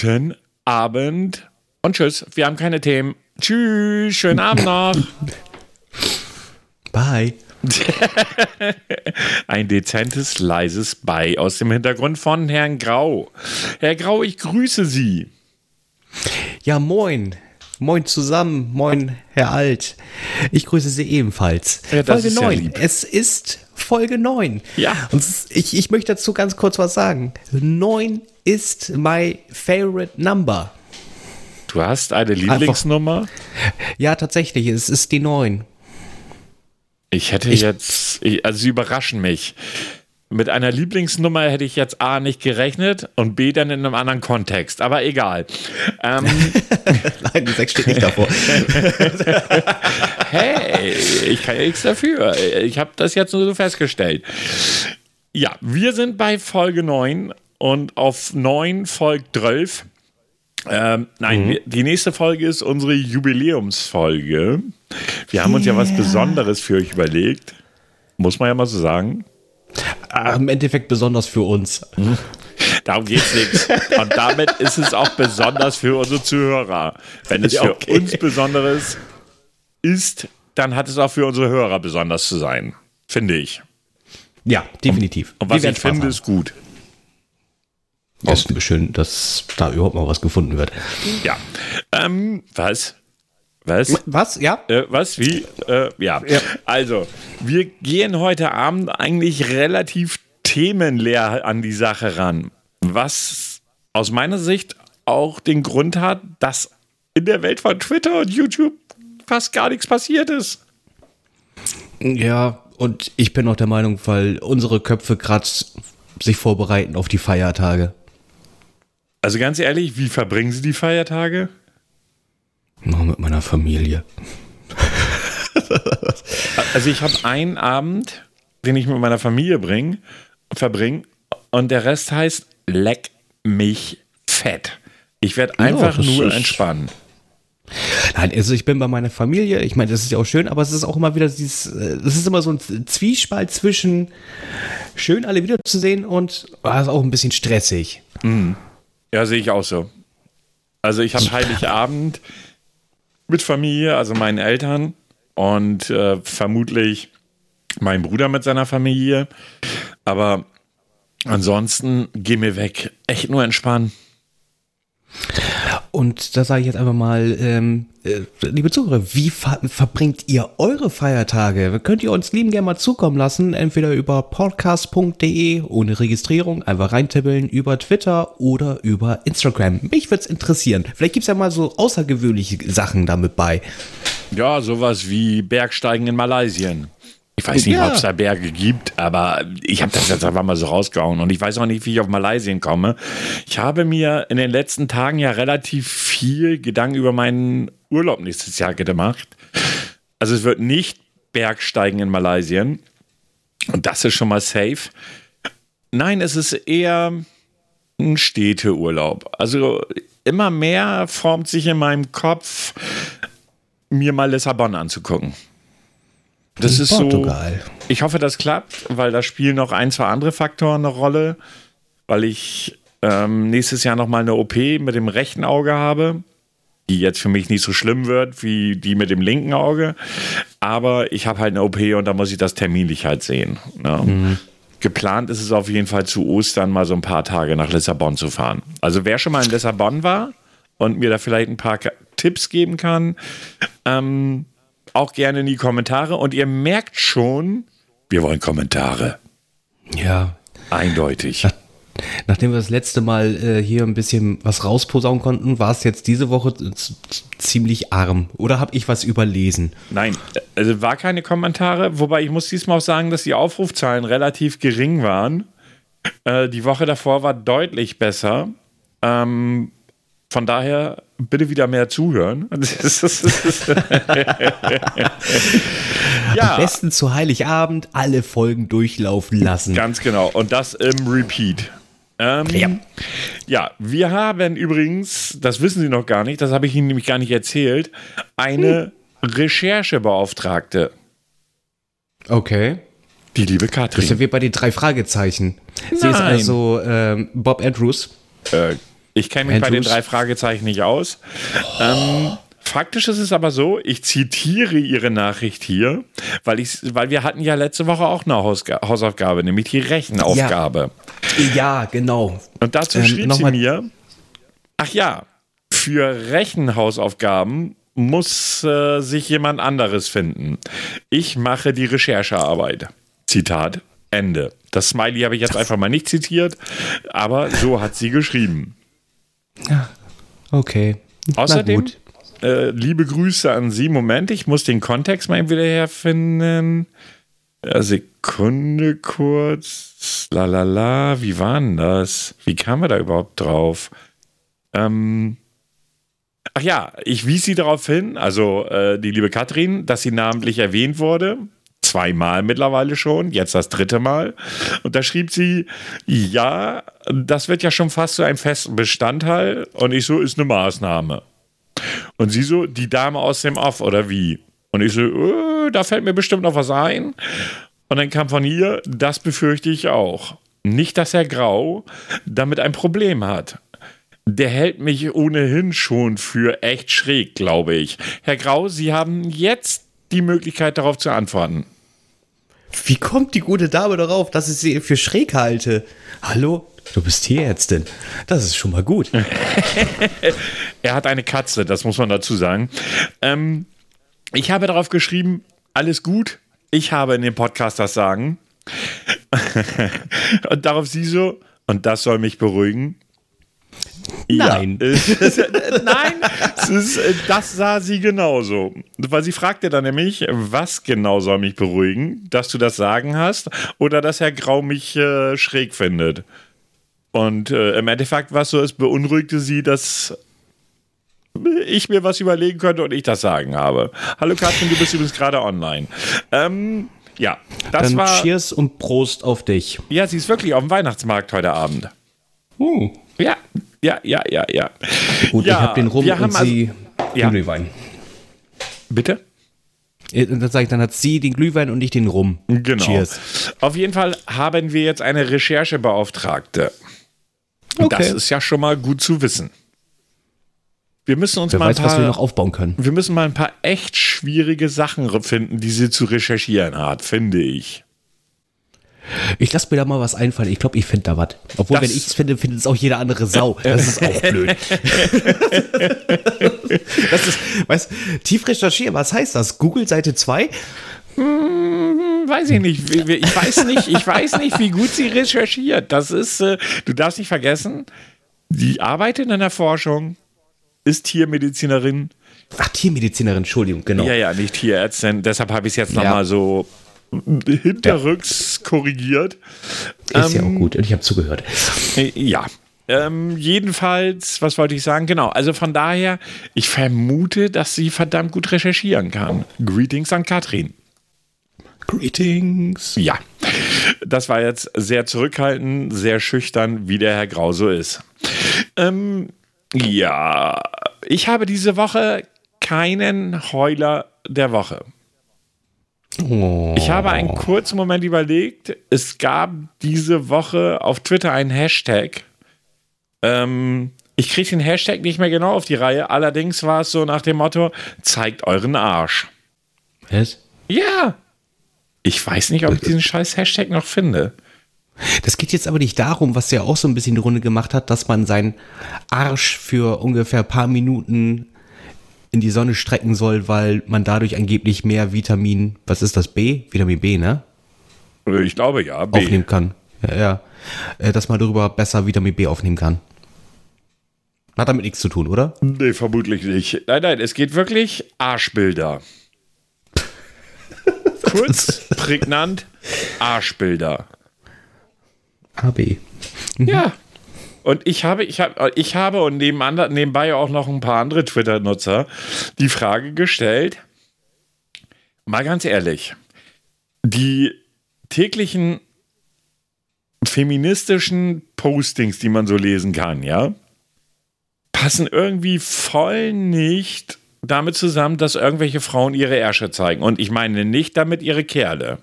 Guten Abend und tschüss. Wir haben keine Themen. Tschüss, schönen Abend noch. Bye. Ein dezentes, leises Bei aus dem Hintergrund von Herrn Grau. Herr Grau, ich grüße Sie. Ja, moin. Moin zusammen. Moin, Herr Alt. Ich grüße Sie ebenfalls. Ja, Folge ist ja 9. lieb. es ist Folge 9. Ja. Und ich, ich möchte dazu ganz kurz was sagen. 9 ist my favorite number. Du hast eine Lieblingsnummer? Ja, tatsächlich, es ist die 9. Ich hätte Ich- jetzt, ich, also Sie überraschen mich. Mit einer Lieblingsnummer hätte ich jetzt A nicht gerechnet und B dann in einem anderen Kontext. Aber egal. Ähm, Nein, die 6 steht nicht davor. hey, ich kann ja nichts dafür. Ich habe das jetzt nur so festgestellt. Ja, wir sind bei Folge 9 und auf 9 folgt 12. Ähm, nein, wir, die nächste Folge ist unsere Jubiläumsfolge. Wir haben uns ja was Yeah. Besonderes für euch überlegt. Muss man ja mal so sagen. Im Endeffekt besonders für uns. Darum geht's nichts. Und damit ist es auch besonders für unsere Zuhörer. Wenn es für okay. uns Besonderes ist, dann hat es auch für unsere Hörer besonders zu sein. Finde ich. Ja, definitiv. Und Wir was ich finde, Spaß ist gut. Haben. ist schön, dass da überhaupt mal was gefunden wird. Ja. Ähm, was? Was? Was? Ja? Äh, was? Wie? Äh, ja. Ja. Also, wir gehen heute Abend eigentlich relativ themenleer an die Sache ran. Was aus meiner Sicht auch den Grund hat, dass in der Welt von Twitter und YouTube fast gar nichts passiert ist. Ja, und ich bin auch der Meinung, weil unsere Köpfe gerade sich vorbereiten auf die Feiertage. Also ganz ehrlich, wie verbringen Sie die Feiertage? Noch mit meiner Familie. Also ich habe einen Abend, den ich mit meiner Familie bring, verbringe und der Rest heißt leck mich fett. Ich werde einfach das nur entspannen. Nein, also ich bin bei meiner Familie. Ich meine, das ist ja auch schön, aber es ist auch immer wieder dieses, äh, es ist immer so ein Zwiespalt zwischen schön alle wiederzusehen und ah, ist auch ein bisschen stressig. Ja, sehe ich auch so. Also ich habe Heiligabend mit Familie, also meinen Eltern und äh, vermutlich mein Bruder mit seiner Familie. Aber ansonsten geh mir weg. Echt nur entspannen. Und da sage ich jetzt einfach mal, ähm, äh, liebe Zuhörer, wie ver verbringt ihr eure Feiertage? Könnt ihr uns lieben gerne mal zukommen lassen, entweder über podcast.de ohne Registrierung, einfach reintippeln, über Twitter oder über Instagram. Mich würde es interessieren. Vielleicht gibt es ja mal so außergewöhnliche Sachen damit bei. Ja, sowas wie Bergsteigen in Malaysien. Ich weiß nicht, Ja. ob es da Berge gibt, aber ich habe das jetzt einfach mal so rausgehauen. Und ich weiß auch nicht, wie ich auf Malaysien komme. Ich habe mir in den letzten Tagen ja relativ viel Gedanken über meinen Urlaub nächstes Jahr gemacht. Also es wird nicht Bergsteigen in Malaysien. Und das ist schon mal safe. Nein, es ist eher ein Städteurlaub. Also immer mehr formt sich in meinem Kopf, mir mal Lissabon anzugucken. Das ist so. Portugal. Ich hoffe, das klappt, weil da spielen noch ein, zwei andere Faktoren eine Rolle, weil ich ähm, nächstes Jahr noch mal eine OP mit dem rechten Auge habe, die jetzt für mich nicht so schlimm wird wie die mit dem linken Auge. Aber ich habe halt eine OP und da muss ich das terminlich halt sehen. Ne? Geplant ist es auf jeden Fall zu Ostern mal so ein paar Tage nach Lissabon zu fahren. Also wer schon mal in Lissabon war und mir da vielleicht ein paar Tipps geben kann, ähm, auch gerne in die Kommentare. Und ihr merkt schon, wir wollen Kommentare. Ja. Eindeutig. Nachdem wir das letzte Mal äh, hier ein bisschen was rausposaunen konnten, war es jetzt diese Woche ziemlich arm. Oder habe ich was überlesen? Nein, also war keine Kommentare, wobei ich muss diesmal auch sagen, dass die Aufrufzahlen relativ gering waren. Äh, die Woche davor war deutlich besser. Ähm, von daher bitte wieder mehr zuhören. Am ja, besten zu Heiligabend alle Folgen durchlaufen lassen. ganz genau. Und das im Repeat. Ähm, Ja. ja, wir haben übrigens, das wissen Sie noch gar nicht, das habe ich Ihnen nämlich gar nicht erzählt, eine Recherchebeauftragte, Okay. die liebe Das ist ja Katrin. wie bei den drei Fragezeichen. Sie ist Nein. also ähm, Bob Andrews. Äh, Ich kenne mich bei den drei Fragezeichen nicht aus. Oh. Ähm, faktisch ist es aber so, ich zitiere Ihre Nachricht hier, weil, ich, weil wir hatten ja letzte Woche auch eine Hausga Hausaufgabe, nämlich die Rechenaufgabe. Ja, ja genau. Und dazu ähm, schrieb sie mir, ach ja, für Rechenhausaufgaben muss äh, sich jemand anderes finden. Ich mache die Recherchearbeit. Zitat Ende. Das Smiley habe ich jetzt einfach mal nicht zitiert, aber so hat sie geschrieben. Okay. Außerdem, äh, liebe Grüße an Sie. Moment, ich muss den Kontext mal wieder herfinden. Ja, Sekunde kurz. Lalala, wie war denn das? Wie kam er da überhaupt drauf? Ähm, ach ja, ich wies sie darauf hin, also äh, die liebe Katrin, dass sie namentlich erwähnt wurde zweimal mittlerweile schon, jetzt das dritte Mal. Und da schrieb sie, ja, das wird ja schon fast zu einem festen Bestandteil. Und ich so, ist eine Maßnahme. Und sie so, die Dame aus dem Off oder wie? Und ich so, äh, da fällt mir bestimmt noch was ein. Und dann kam von ihr, das befürchte ich auch. Nicht, dass Herr Grau damit ein Problem hat. Der hält mich ohnehin schon für echt schräg, glaube ich. Herr Grau, Sie haben jetzt die Möglichkeit, darauf zu antworten. Wie kommt die gute Dame darauf, dass ich sie für schräg halte? Hallo? Du bist Tierärztin. Das ist schon mal gut. er hat eine Katze, das muss man dazu sagen. Ähm, ich habe darauf geschrieben, alles gut. Ich habe in dem Podcast das Sagen. und darauf sie so, und das soll mich beruhigen. Nein. Ja. Nein, ist, äh, das sah sie genauso. Weil sie fragte dann nämlich, was genau soll mich beruhigen? Dass du das Sagen hast oder dass Herr Grau mich äh, schräg findet? Und äh, im Endeffekt war es so, es beunruhigte sie, dass ich mir was überlegen könnte und ich das Sagen habe. Hallo Katrin, du bist übrigens gerade online. Ähm, ja, das Dann war. Cheers und Prost auf dich. Ja, sie ist wirklich auf dem Weihnachtsmarkt heute Abend. Uh. Ja, ja, ja, ja, ja. Gut, ja, ich habe den Rum und also, sie ja. den Glühwein. Bitte? Äh, dann sage ich, dann hat sie den Glühwein und ich den Rum. Genau. Cheers. Auf jeden Fall haben wir jetzt eine Recherchebeauftragte. Okay. Das ist ja schon mal gut zu wissen. Wir müssen uns Wer mal weiß, ein paar, was wir noch aufbauen können. Wir müssen mal ein paar echt schwierige Sachen finden, die sie zu recherchieren hat, finde ich. Ich lasse mir da mal was einfallen. Ich glaube, ich finde da was. Obwohl, das wenn ich es finde, findet es auch jede andere Sau. Das ist auch blöd. das ist, weißt tief recherchieren, was heißt das? Google Seite 2? Hm, weiß ich nicht. Ich weiß nicht, ich weiß nicht, wie gut sie recherchiert. Das ist, äh, du darfst nicht vergessen, die arbeitet in der Forschung, ist Tiermedizinerin. Ach, Tiermedizinerin, Entschuldigung, genau. Ja, ja, nicht Tierärztin. Deshalb habe ich es jetzt ja. nochmal so hinterrücks ja. korrigiert. Ist ähm, ja auch ähm, gut und ich habe zugehört. Äh, ja. Ähm, jedenfalls, was wollte ich sagen? Genau, also von daher, ich vermute, dass sie verdammt gut recherchieren kann. Greetings an Katrin. Greetings. Ja, das war jetzt sehr zurückhaltend, sehr schüchtern, wie der Herr Grau so ist. Ähm, ja, ich habe diese Woche keinen Heuler der Woche. Oh. Ich habe einen kurzen Moment überlegt. Es gab diese Woche auf Twitter einen Hashtag. Ähm, ich kriege den Hashtag nicht mehr genau auf die Reihe. Allerdings war es so nach dem Motto: zeigt euren Arsch. Was? Ja. Ich weiß nicht, ob ich diesen scheiß Hashtag noch finde. Das geht jetzt aber nicht darum, was ja auch so ein bisschen die Runde gemacht hat, dass man seinen Arsch für ungefähr ein paar Minuten in die Sonne strecken soll, weil man dadurch angeblich mehr Vitamin, was ist das, B? Vitamin B, ne? Ich glaube ja, B. Aufnehmen kann. Ja, ja. Äh, dass man darüber besser Vitamin B aufnehmen kann. Hat damit nichts zu tun, oder? Nee, vermutlich nicht. Nein, nein, es geht wirklich Arschbilder. Kurz, prägnant, Arschbilder. AB. Ja, und ich habe, ich habe, ich habe und nebenbei auch noch ein paar andere Twitter-Nutzer die Frage gestellt, mal ganz ehrlich, die täglichen feministischen Postings, die man so lesen kann, ja, passen irgendwie voll nicht damit zusammen, dass irgendwelche Frauen ihre Ärsche zeigen. Und ich meine nicht damit ihre Kerle.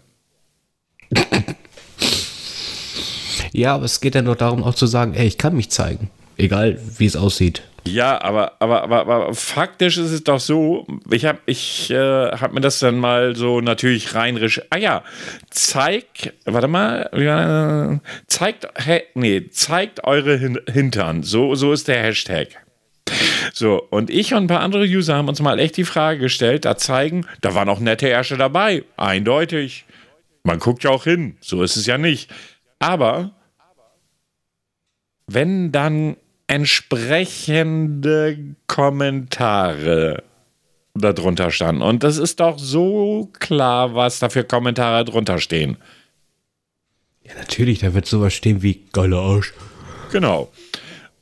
Ja, aber es geht ja nur darum, auch zu sagen, ey, ich kann mich zeigen. Egal, wie es aussieht. Ja, aber, aber, aber, aber faktisch ist es doch so, ich habe ich, äh, hab mir das dann mal so natürlich rein... Ah ja, zeig, warte mal, ja, zeigt, nee, zeigt eure Hin Hintern, so, so ist der Hashtag. So, und ich und ein paar andere User haben uns mal echt die Frage gestellt, da zeigen, da waren auch nette Ärsche dabei, eindeutig. Man guckt ja auch hin, so ist es ja nicht. Aber wenn dann entsprechende Kommentare darunter standen. Und das ist doch so klar, was da für Kommentare drunter stehen. Ja, natürlich, da wird sowas stehen wie geiler Arsch. Genau.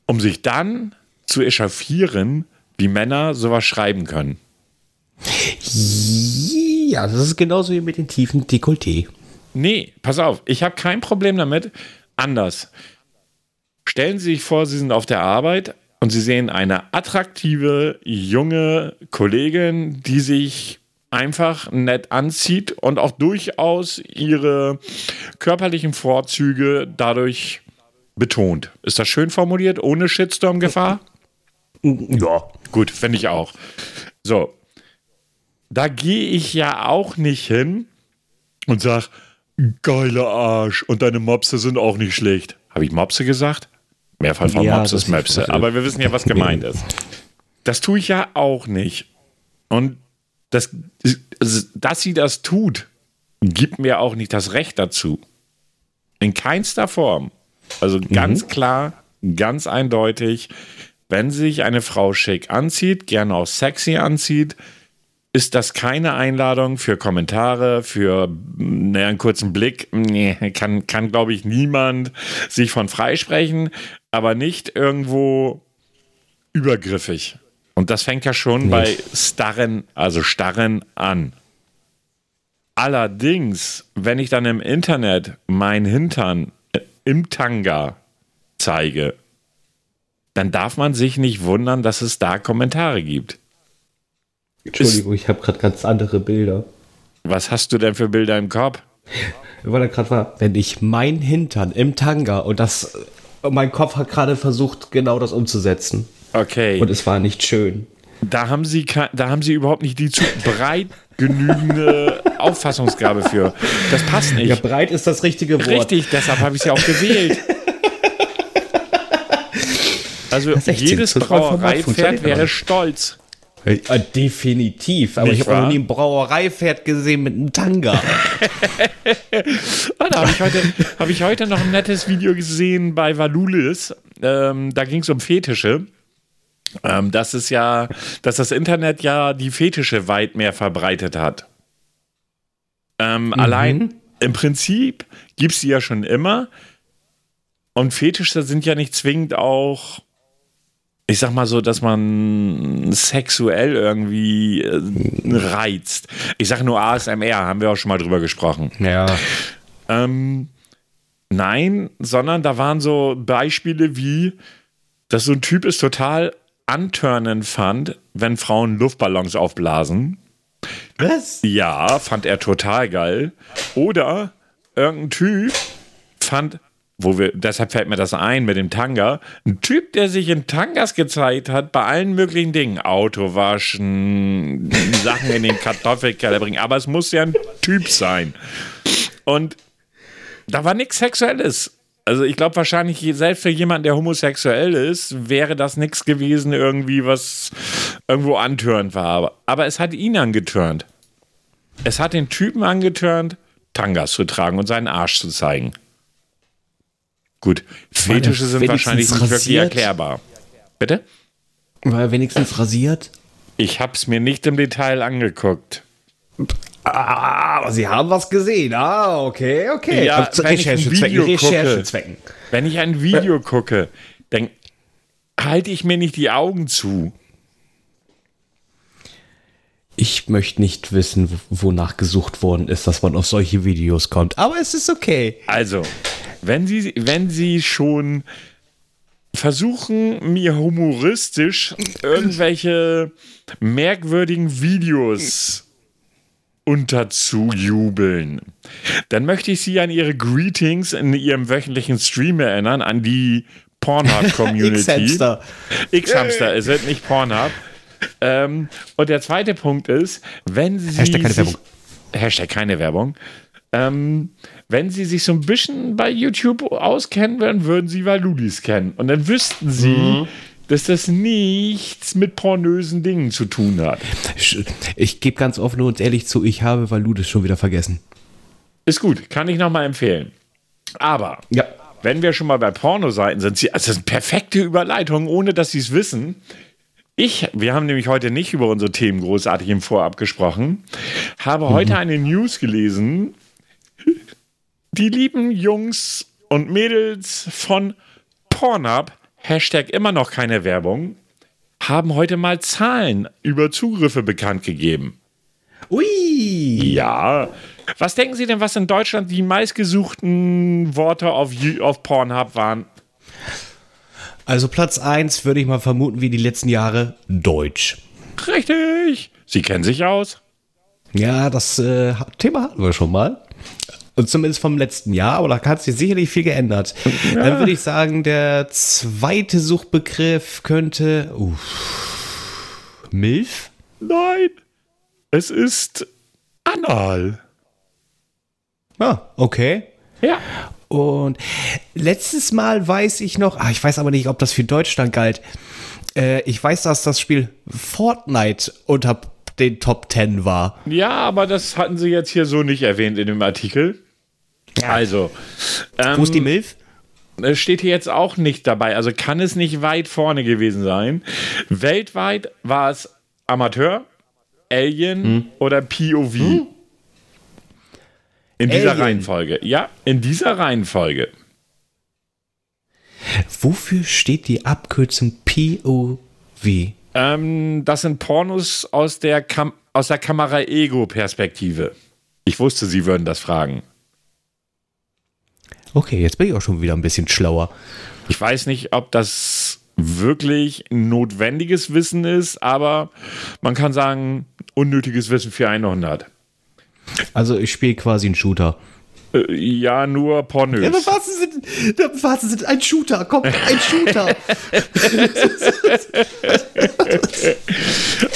Um sich dann zu echauffieren, wie Männer sowas schreiben können. Ja, das ist genauso wie mit den tiefen Dekolleté. Nee, pass auf, ich habe kein Problem damit. Anders. Stellen Sie sich vor, Sie sind auf der Arbeit und Sie sehen eine attraktive junge Kollegin, die sich einfach nett anzieht und auch durchaus ihre körperlichen Vorzüge dadurch betont. Ist das schön formuliert, ohne Shitstorm-Gefahr? Ja. Gut, finde ich auch. So, da gehe ich ja auch nicht hin und sage, geiler Arsch und deine Mopse sind auch nicht schlecht. Habe ich Mopse gesagt? Mehrfach von ja, Mops ist Möpse. Aber wir wissen ja, was gemeint ist. Das tue ich ja auch nicht. Und das, dass sie das tut, gibt mir auch nicht das Recht dazu. In keinster Form. Also ganz mhm. klar, ganz eindeutig, wenn sich eine Frau schick anzieht, gerne auch sexy anzieht, ist das keine Einladung für Kommentare, für naja, einen kurzen Blick. Nee, kann, kann glaube ich, niemand sich von freisprechen, aber nicht irgendwo übergriffig. Und das fängt ja schon nee. bei Starren, also Starren an. Allerdings, wenn ich dann im Internet mein Hintern im Tanga zeige, dann darf man sich nicht wundern, dass es da Kommentare gibt. Entschuldigung, ich habe gerade ganz andere Bilder. Was hast du denn für Bilder im Kopf? Weil er gerade war, wenn ich mein Hintern im Tanga und das, mein Kopf hat gerade versucht, genau das umzusetzen. Okay. Und es war nicht schön. Da haben sie, da haben sie überhaupt nicht die zu breit genügende Auffassungsgabe für. Das passt nicht. Ja, breit ist das richtige Wort. Richtig, deshalb habe ich sie auch gewählt. Also jedes Brauereipferd wäre stolz. Ja, definitiv, aber Nicht ich habe noch nie ein Brauereipferd gesehen mit einem Tanga. ah, da habe ich, heute, hab ich heute noch ein nettes Video gesehen bei Valulis. Ähm, da ging es um Fetische. Ähm, das ist ja, dass das Internet ja die Fetische weit mehr verbreitet hat. Ähm, mhm. Allein im Prinzip gibt es die ja schon immer. Und Fetische sind ja nicht zwingend auch ich sag mal so, dass man sexuell irgendwie äh, reizt. Ich sag nur ASMR, haben wir auch schon mal drüber gesprochen. Ja. Ähm, nein, sondern da waren so Beispiele wie, dass so ein Typ es total antörnen fand, wenn Frauen Luftballons aufblasen. Was? Ja, fand er total geil. Oder irgendein Typ fand wo wir, deshalb fällt mir das ein mit dem Tanga. Ein Typ, der sich in Tangas gezeigt hat, bei allen möglichen Dingen. Auto waschen, Sachen in den Kartoffelkeller bringen. Aber es muss ja ein Typ sein. Und da war nichts Sexuelles. Also ich glaube wahrscheinlich, selbst für jemanden, der homosexuell ist, wäre das nichts gewesen, irgendwie, was irgendwo antörend war. Aber es hat ihn angetörnt. Es hat den Typen angetörnt, Tangas zu tragen und seinen Arsch zu zeigen. Gut, Fetische sind wahrscheinlich nicht rasiert? wirklich erklärbar. Bitte? War er wenigstens rasiert? Ich habe es mir nicht im Detail angeguckt. Ah, aber Sie haben was gesehen. Ah, okay, okay. Ja, also, Recherchezwecken. Recherchezwecken. Wenn ich ein Video gucke, dann halte ich mir nicht die Augen zu. Ich möchte nicht wissen, wonach gesucht worden ist, dass man auf solche Videos kommt. Aber es ist okay. Also, wenn Sie, wenn Sie schon versuchen, mir humoristisch irgendwelche merkwürdigen Videos unterzujubeln, dann möchte ich Sie an Ihre Greetings in Ihrem wöchentlichen Stream erinnern, an die Pornhub-Community. X-Hamster. X-Hamster ist es, nicht Pornhub. Ähm, und der zweite Punkt ist, wenn Sie. Hashtag keine sich, Werbung. Hashtag keine Werbung. Ähm, wenn Sie sich so ein bisschen bei YouTube auskennen würden, würden Sie Valulis kennen. Und dann wüssten Sie, Mhm. dass das nichts mit pornösen Dingen zu tun hat. Ich, ich gebe ganz offen und ehrlich zu, ich habe Valudes schon wieder vergessen. Ist gut, kann ich nochmal empfehlen. Aber Ja. wenn wir schon mal bei Pornoseiten sind, sie, also das sind perfekte Überleitungen, ohne dass sie es wissen. Ich, wir haben nämlich heute nicht über unsere Themen großartig im Vorab gesprochen, habe heute eine News gelesen. Die lieben Jungs und Mädels von Pornhub, Hashtag immer noch keine Werbung, haben heute mal Zahlen über Zugriffe bekannt gegeben. Ui! Ja. Was denken Sie denn, was in Deutschland die meistgesuchten Worte auf, auf Pornhub waren? Also Platz 1 würde ich mal vermuten, wie die letzten Jahre Deutsch. Richtig. Sie kennen sich aus. Ja, das äh, Thema hatten wir schon mal. Und zumindest vom letzten Jahr, aber da hat sich sicherlich viel geändert. Dann würde ich sagen, der zweite Suchbegriff könnte. Uff, Milf? Nein. Es ist anal. Ah, okay. Ja. Und letztes Mal weiß ich noch, ah, ich weiß aber nicht, ob das für Deutschland galt. Äh, ich weiß, dass das Spiel Fortnite unter den Top 10 war. Ja, aber das hatten Sie jetzt hier so nicht erwähnt in dem Artikel. Also, ähm, Wo ist die Milf? es steht hier jetzt auch nicht dabei. Also kann es nicht weit vorne gewesen sein. Weltweit war es Amateur, Alien oder POV. In dieser Alien. Reihenfolge. Ja, in dieser Reihenfolge. Wofür steht die Abkürzung POV? Ähm, das sind Pornos aus der, Kam aus der Kamera-Ego-Perspektive. Ich wusste, Sie würden das fragen. Okay, jetzt bin ich auch schon wieder ein bisschen schlauer. Ich weiß nicht, ob das wirklich notwendiges Wissen ist, aber man kann sagen, unnötiges Wissen für 100. Also ich spiele quasi einen Shooter. Äh, ja, nur pornös. was sind, was sind ein Shooter? Komm, ein Shooter.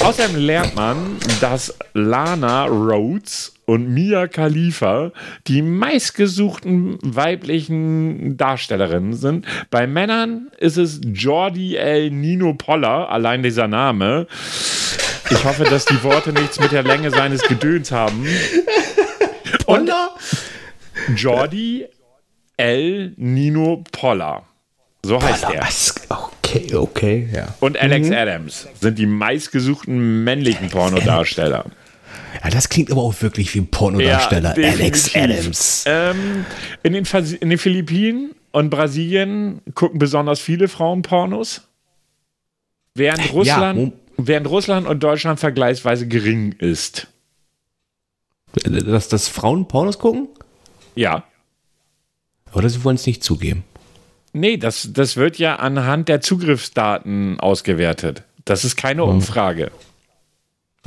Außerdem lernt man, dass Lana Rhodes und Mia Khalifa die meistgesuchten weiblichen Darstellerinnen sind. Bei Männern ist es Jordi L. Nino Poller, allein dieser Name. Ich hoffe, dass die Worte nichts mit der Länge seines Gedöns haben. Poller? Jordi L. Nino Poller. So heißt er. Okay, okay, ja. Und Alex Adams sind die meistgesuchten männlichen Pornodarsteller. Ja, das klingt aber auch wirklich wie ein Pornodarsteller. Ja, Alex. Adams. Ähm, in, den in den Philippinen und Brasilien gucken besonders viele Frauen Pornos. Während Russland, Mom- während Russland und Deutschland vergleichsweise gering ist. Dass, dass Frauen Pornos gucken? Ja. Oder sie wollen es nicht zugeben. Nee, das, das wird ja anhand der Zugriffsdaten ausgewertet. Das ist keine Hm. Umfrage.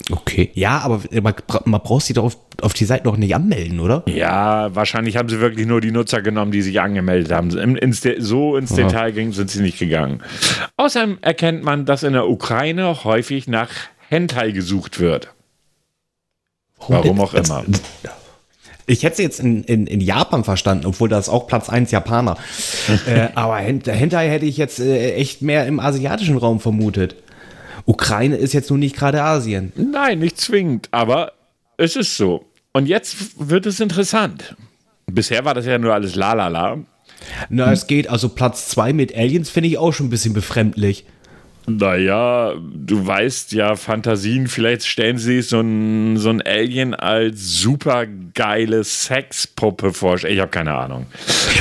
Okay. Ja, aber man, bra- man braucht sie doch auf, auf die Seite noch nicht anmelden, oder? Ja, wahrscheinlich haben sie wirklich nur die Nutzer genommen, die sich angemeldet haben. Im- Ins De so ins Detail ging, sind sie nicht gegangen. Außerdem erkennt man, dass in der Ukraine häufig nach Hentai gesucht wird. Warum auch immer. Ich hätte sie jetzt in, in, in Japan verstanden, obwohl das auch Platz 1 Japaner. äh, aber Hen- Hentai hätte ich jetzt äh, echt mehr im asiatischen Raum vermutet. Ukraine ist jetzt nun nicht gerade Asien. Nein, nicht zwingend, aber es ist so. Und jetzt wird es interessant. Bisher war das ja nur alles lalala. Na, es geht. Also Platz 2 mit Aliens finde ich auch schon ein bisschen befremdlich. Naja, du weißt ja, Fantasien, vielleicht stellen sie sich so ein, so ein Alien als super geile Sexpuppe vor. Ich habe keine Ahnung.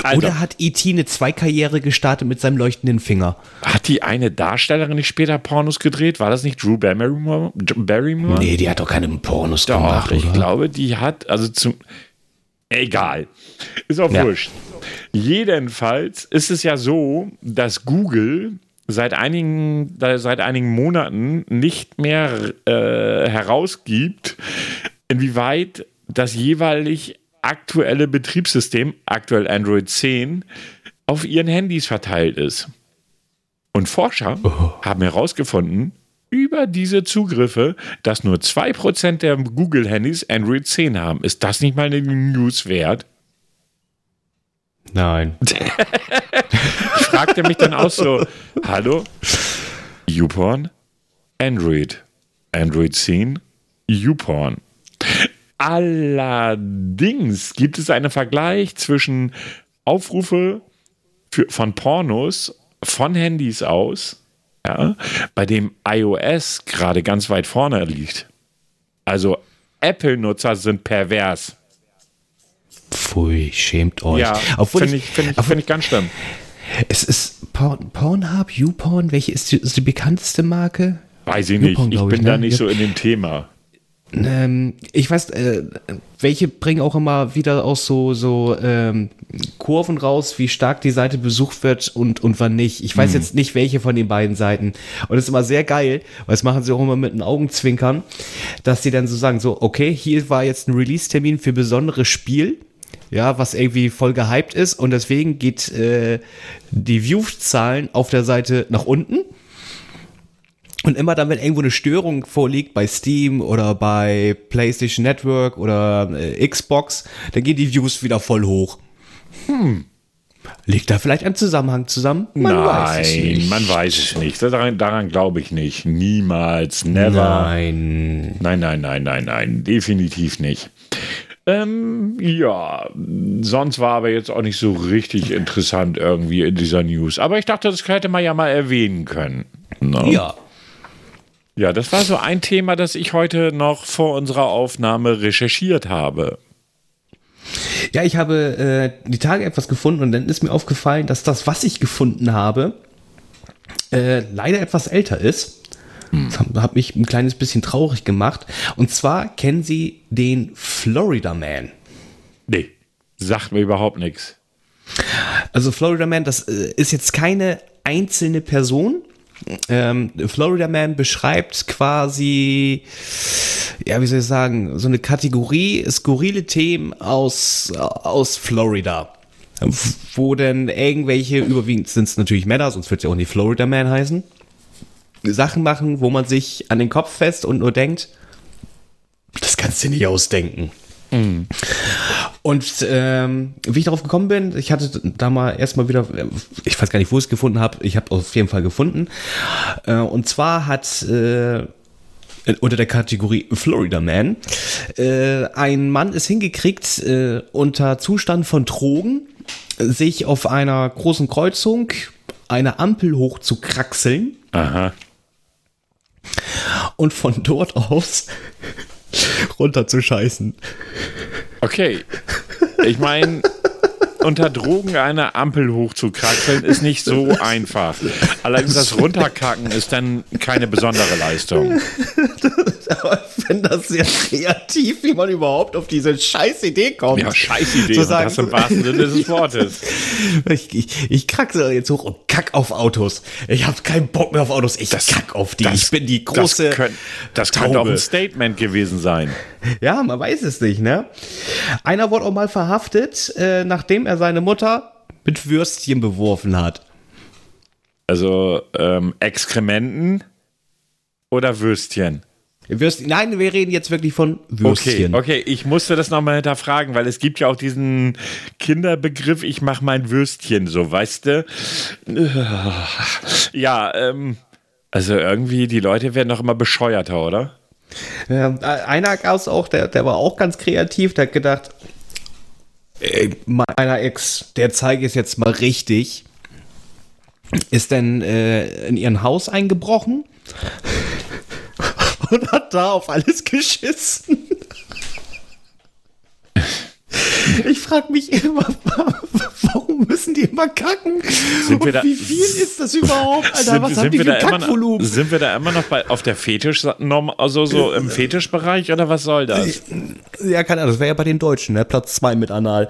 Also, Oder hat E.T. eine Zweikarriere gestartet mit seinem leuchtenden Finger? hat die eine Darstellerin nicht später Pornos gedreht? War das nicht Drew Barrymore? Barrymore? Nee, die hat doch keine Pornos Doch, gemacht, ich oder? glaube, die hat, also zum. Egal. Ist auch Ja. wurscht. Jedenfalls ist es ja so, dass Google seit einigen, seit einigen Monaten nicht mehr äh, herausgibt, inwieweit das jeweilig aktuelle Betriebssystem, aktuell Android 10, auf ihren Handys verteilt ist. Und Forscher oh. haben herausgefunden, über diese Zugriffe, dass nur 2% der Google-Handys Android 10 haben. Ist das nicht mal eine News wert? Nein. ich fragte mich dann auch so: Hallo? YouPorn? Android. Android 10? YouPorn. Allerdings gibt es einen Vergleich zwischen Aufrufe für, von Pornos von Handys aus, ja, bei dem iOS gerade ganz weit vorne liegt. Also Apple-Nutzer sind pervers. Pfui, schämt euch. Ja, finde ich, find ich, find ich ganz schlimm. Es ist Porn, Pornhub, YouPorn, welche ist die, ist die bekannteste Marke? Weiß ich nicht, ich bin ich, da ne? nicht so in dem Thema. Ähm, ich weiß, äh, welche bringen auch immer wieder aus so, so ähm, Kurven raus, wie stark die Seite besucht wird und, und wann nicht. Ich weiß mhm. jetzt nicht, welche von den beiden Seiten. Und das ist immer sehr geil, weil das machen sie auch immer mit den Augenzwinkern, dass sie dann so sagen, so, okay, hier war jetzt ein Release-Termin für besonderes Spiel ja, was irgendwie voll gehypt ist und deswegen geht äh, die View-Zahlen auf der Seite nach unten. Und immer dann, wenn irgendwo eine Störung vorliegt bei Steam oder bei PlayStation Network oder äh, Xbox, dann gehen die Views wieder voll hoch. Hm. Liegt da vielleicht ein Zusammenhang zusammen? Man Nein, weiß es nicht. man weiß es nicht. Daran, daran glaube ich nicht. Niemals, never. Nein. Nein, nein, nein, nein, nein. Definitiv nicht. Ähm, ja, sonst war aber jetzt auch nicht so richtig interessant irgendwie in dieser News. Aber ich dachte, das hätte man ja mal erwähnen können. Ne? Ja. Ja, das war so ein Thema, das ich heute noch vor unserer Aufnahme recherchiert habe. Ja, ich habe äh, die Tage etwas gefunden und dann ist mir aufgefallen, dass das, was ich gefunden habe, äh, leider etwas älter ist. Das hat mich ein kleines bisschen traurig gemacht. Und zwar kennen Sie den Florida Man. Nee, sagt mir überhaupt nichts. Also Florida Man, das äh, ist jetzt keine einzelne Person. Ähm, Florida Man beschreibt quasi, ja, wie soll ich sagen, so eine Kategorie skurrile Themen aus, aus Florida. Wo denn irgendwelche, überwiegend sind es natürlich Männer, sonst wird es ja auch nicht Florida Man heißen. Sachen machen, wo man sich an den Kopf fest und nur denkt, das kannst du nicht ausdenken. Mhm. Und ähm, wie ich darauf gekommen bin, ich hatte da mal erstmal wieder, ich weiß gar nicht, wo ich es gefunden habe, ich habe auf jeden Fall gefunden. Äh, und zwar hat äh, unter der Kategorie Florida Man äh, ein Mann es hingekriegt, äh, unter Zustand von Drogen sich auf einer großen Kreuzung eine Ampel hoch zu kraxeln. Aha und von dort aus runter zu scheißen. Okay. Ich meine, unter Drogen eine Ampel hochzukraxeln ist nicht so einfach. Allerdings das Runterkacken ist dann keine besondere Leistung. Aber ich finde das sehr kreativ, wie man überhaupt auf diese scheiß Idee kommt. Ja, scheiß Idee, sagen, das im wahrsten Sinne des Wortes. Ich, ich, ich kraxel jetzt hoch und kack auf Autos. Ich habe keinen Bock mehr auf Autos, ich das, kack auf die. Das, ich bin die große Das, könnt, das könnte auch ein Statement gewesen sein. Ja, man weiß es nicht, ne? Einer wurde auch mal verhaftet, äh, nachdem er seine Mutter mit Würstchen beworfen hat. Also ähm, Exkrementen oder Würstchen? Würstchen. Nein, wir reden jetzt wirklich von Würstchen. Okay, okay, ich musste das nochmal hinterfragen, weil es gibt ja auch diesen Kinderbegriff, ich mache mein Würstchen, so, weißt du? Ja, ähm, also irgendwie, die Leute werden doch immer bescheuerter, oder? Ja, einer gab es auch, der, der war auch ganz kreativ, der hat gedacht, ey, meiner Ex, der zeige es jetzt mal richtig. Ist denn äh, in ihren Haus eingebrochen und hat da auf alles geschissen. Ich frage mich immer, warum müssen die immer kacken? Sind Und da, wie viel ist das überhaupt? Alter, sind, was sind haben die für Kackvolumen? Sind wir da immer noch bei, auf der Fetischnorm, also so im Fetischbereich oder was soll das? Ja, keine Ahnung, das wäre ja bei den Deutschen, ne? Platz 2 mit Anal.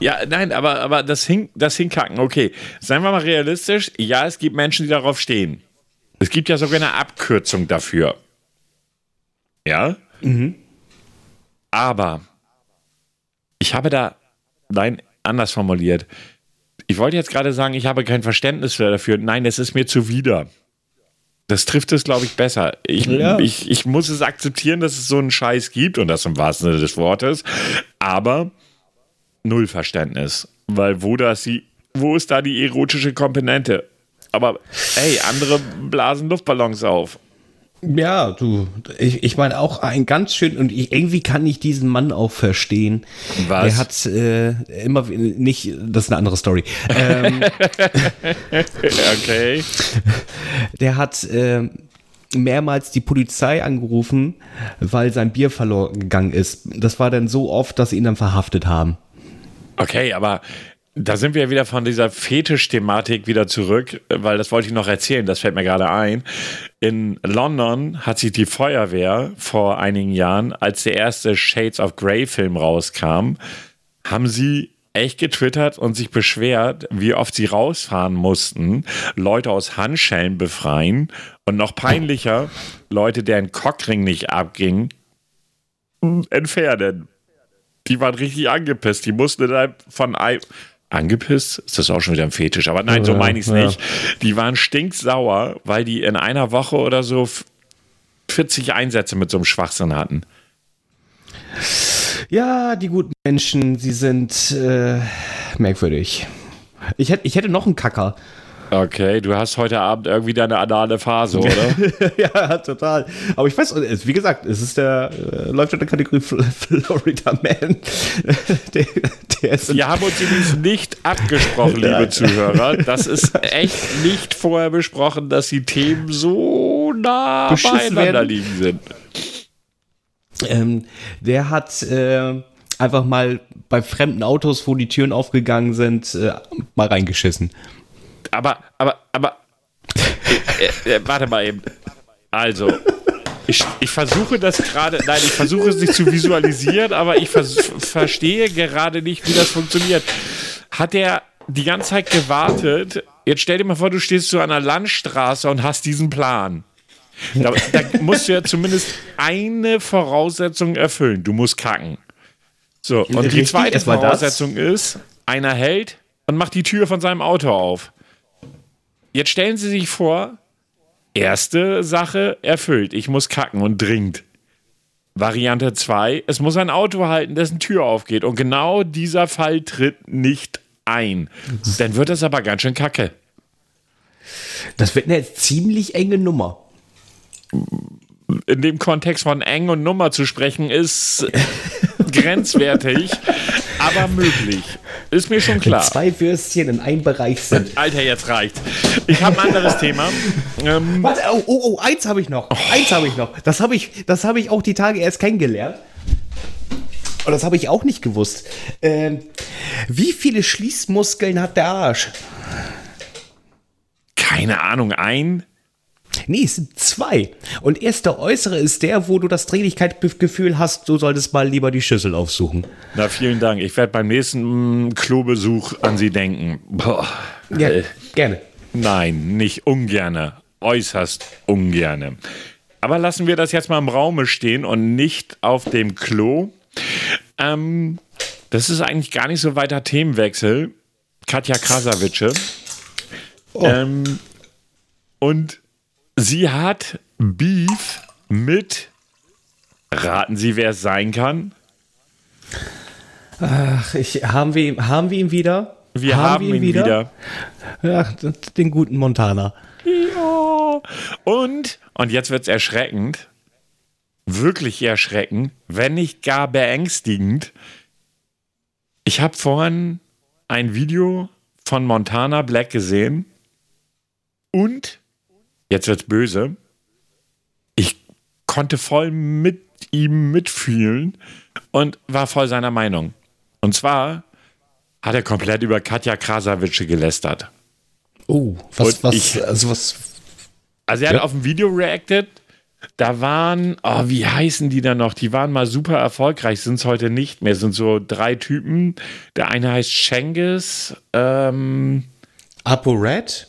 Ja, nein, aber, aber das, Hin das Hinkacken, okay. Seien wir mal realistisch, ja, es gibt Menschen, die darauf stehen. Es gibt ja sogar eine Abkürzung dafür. Ja? Mhm. Aber ich habe da, nein, anders formuliert. ich wollte jetzt gerade sagen, ich habe kein Verständnis dafür. Nein, es ist mir zuwider. Das trifft es, glaube ich, besser. Ich, ja. ich, ich muss es akzeptieren, dass es so einen Scheiß gibt und das im wahrsten Sinne des Wortes, aber null Verständnis. Weil wo das sie, wo ist da die erotische Komponente? Aber ey, andere blasen Luftballons auf. Ja, du, ich, ich meine auch ein ganz schön, und ich, irgendwie kann ich diesen Mann auch verstehen. Was? Er hat äh, immer nicht, das ist eine andere Story. Ähm, okay. Der hat äh, mehrmals die Polizei angerufen, weil sein Bier verloren gegangen ist. Das war dann so oft, dass sie ihn dann verhaftet haben. Okay, aber da sind wir wieder von dieser Fetisch-Thematik wieder zurück, weil das wollte ich noch erzählen, das fällt mir gerade ein. In London hat sich die Feuerwehr vor einigen Jahren, als der erste Shades of Grey-Film rauskam, haben sie echt getwittert und sich beschwert, wie oft sie rausfahren mussten, Leute aus Handschellen befreien und noch peinlicher, Leute, deren Cockring nicht abging, entfernen. Die waren richtig angepisst. Die mussten dann von angepisst. Ist das auch schon wieder ein Fetisch? Aber nein, so meine ich es ja. nicht. Die waren stinksauer, weil die in einer Woche oder so 40 Einsätze mit so einem Schwachsinn hatten. Ja, die guten Menschen, sie sind äh, merkwürdig. Ich hätte, ich hätte noch einen Kacker. Okay, du hast heute Abend irgendwie deine anale Phase, oder? ja, total. Aber ich weiß, wie gesagt, es ist der, äh, läuft in der Kategorie Florida Man. der, der ist Wir haben uns übrigens nicht abgesprochen, liebe Zuhörer. Das ist echt nicht vorher besprochen, dass die Themen so nah beieinander werden. liegen sind. Ähm, der hat äh, einfach mal bei fremden Autos, wo die Türen aufgegangen sind, äh, mal reingeschissen aber, aber, aber, äh, äh, warte mal eben. Also, ich, ich versuche das gerade, nein, ich versuche es nicht zu visualisieren, aber ich verstehe gerade nicht, wie das funktioniert. Hat er die ganze Zeit gewartet? Jetzt stell dir mal vor, du stehst an einer Landstraße und hast diesen Plan. Da, da musst du ja zumindest eine Voraussetzung erfüllen. Du musst kacken. So, und Richtig, die zweite Voraussetzung ist, einer hält und macht die Tür von seinem Auto auf. Jetzt stellen Sie sich vor, erste Sache erfüllt. Ich muss kacken und dringt. Variante 2, es muss ein Auto halten, dessen Tür aufgeht. Und genau dieser Fall tritt nicht ein. Dann wird das aber ganz schön kacke. Das wird eine ziemlich enge Nummer. In dem Kontext von eng und Nummer zu sprechen, ist grenzwertig, aber möglich. Ist mir schon klar. Wenn zwei Würstchen in einem Bereich sind. Alter, jetzt reicht. Ich habe ein anderes Thema. Ähm, Warte, oh, oh, oh, eins habe ich noch. Oh. Eins habe ich noch. Das habe ich, hab ich auch die Tage erst kennengelernt. Und das habe ich auch nicht gewusst. Ähm, wie viele Schließmuskeln hat der Arsch? Keine Ahnung, ein? Nee, es sind zwei. Und erst der äußere ist der, wo du das Dringlichkeitsgefühl hast, du solltest mal lieber die Schüssel aufsuchen. Na, vielen Dank. Ich werde beim nächsten mm, Klobesuch an Sie denken. Boah. Ja, äh, gerne. Nein, nicht ungerne. Äußerst ungerne. Aber lassen wir das jetzt mal im Raume stehen und nicht auf dem Klo. Ähm, das ist eigentlich gar nicht so weiter Themenwechsel. Katja Krasavice. Oh. Ähm, und Sie hat Beef mit. Raten Sie, wer es sein kann? Ach, ich, haben, wir, haben wir ihn wieder? Wir haben, haben wir ihn, ihn wieder. wieder. Ja, den guten Montana. Ja. Und, und jetzt wird es erschreckend. Wirklich erschreckend, wenn nicht gar beängstigend. Ich habe vorhin ein Video von Montana Black gesehen und jetzt wird's böse. Ich konnte voll mit ihm mitfühlen und war voll seiner Meinung. Und zwar hat er komplett über Katja Krasavice gelästert. Oh, was, was, ich, also was. Also er hat ja. auf ein Video reacted. Da waren, oh, wie heißen die da noch? Die waren mal super erfolgreich, sind es heute nicht mehr. Es sind so drei Typen. Der eine heißt Cengiz. Ähm, Apo Red?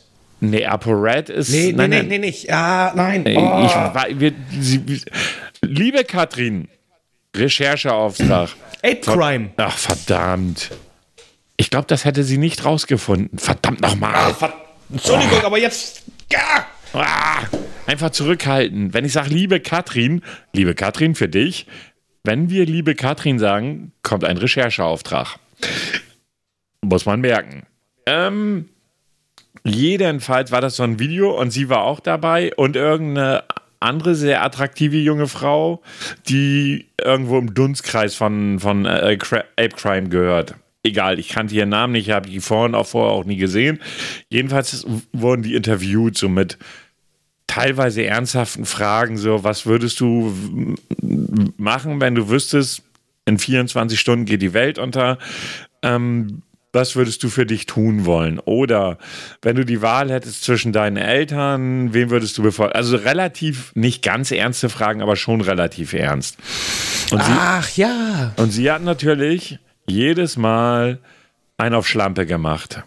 Nee, ApoRed ist. Nee, nein, nee, nein, nee, nicht. Ah, nein. Oh. Ich, wir, sie, liebe Katrin, Rechercheauftrag. Ape Crime. Ach, verdammt. Ich glaube, das hätte sie nicht rausgefunden. Verdammt nochmal. Ah, Entschuldigung, aber jetzt. Ja. Ah, einfach zurückhalten. Wenn ich sage, liebe Katrin, liebe Katrin, für dich, wenn wir liebe Katrin sagen, kommt ein Rechercheauftrag. Muss man merken. Ähm, jedenfalls war das so ein Video und sie war auch dabei und irgendeine andere sehr attraktive junge Frau, die irgendwo im Dunstkreis von, von äh, Ape Crime gehört. Egal, ich kannte ihren Namen nicht, habe die vorhin auch vorher auch nie gesehen. Jedenfalls wurden die interviewt, so mit teilweise ernsthaften Fragen, so was würdest du machen, wenn du wüsstest, in 24 Stunden geht die Welt unter. Ähm, was würdest du für dich tun wollen? Oder wenn du die Wahl hättest zwischen deinen Eltern, wen würdest du befolgen? Also relativ, nicht ganz ernste Fragen, aber schon relativ ernst. Und Ach sie, ja. Und sie hat natürlich jedes Mal einen auf Schlampe gemacht.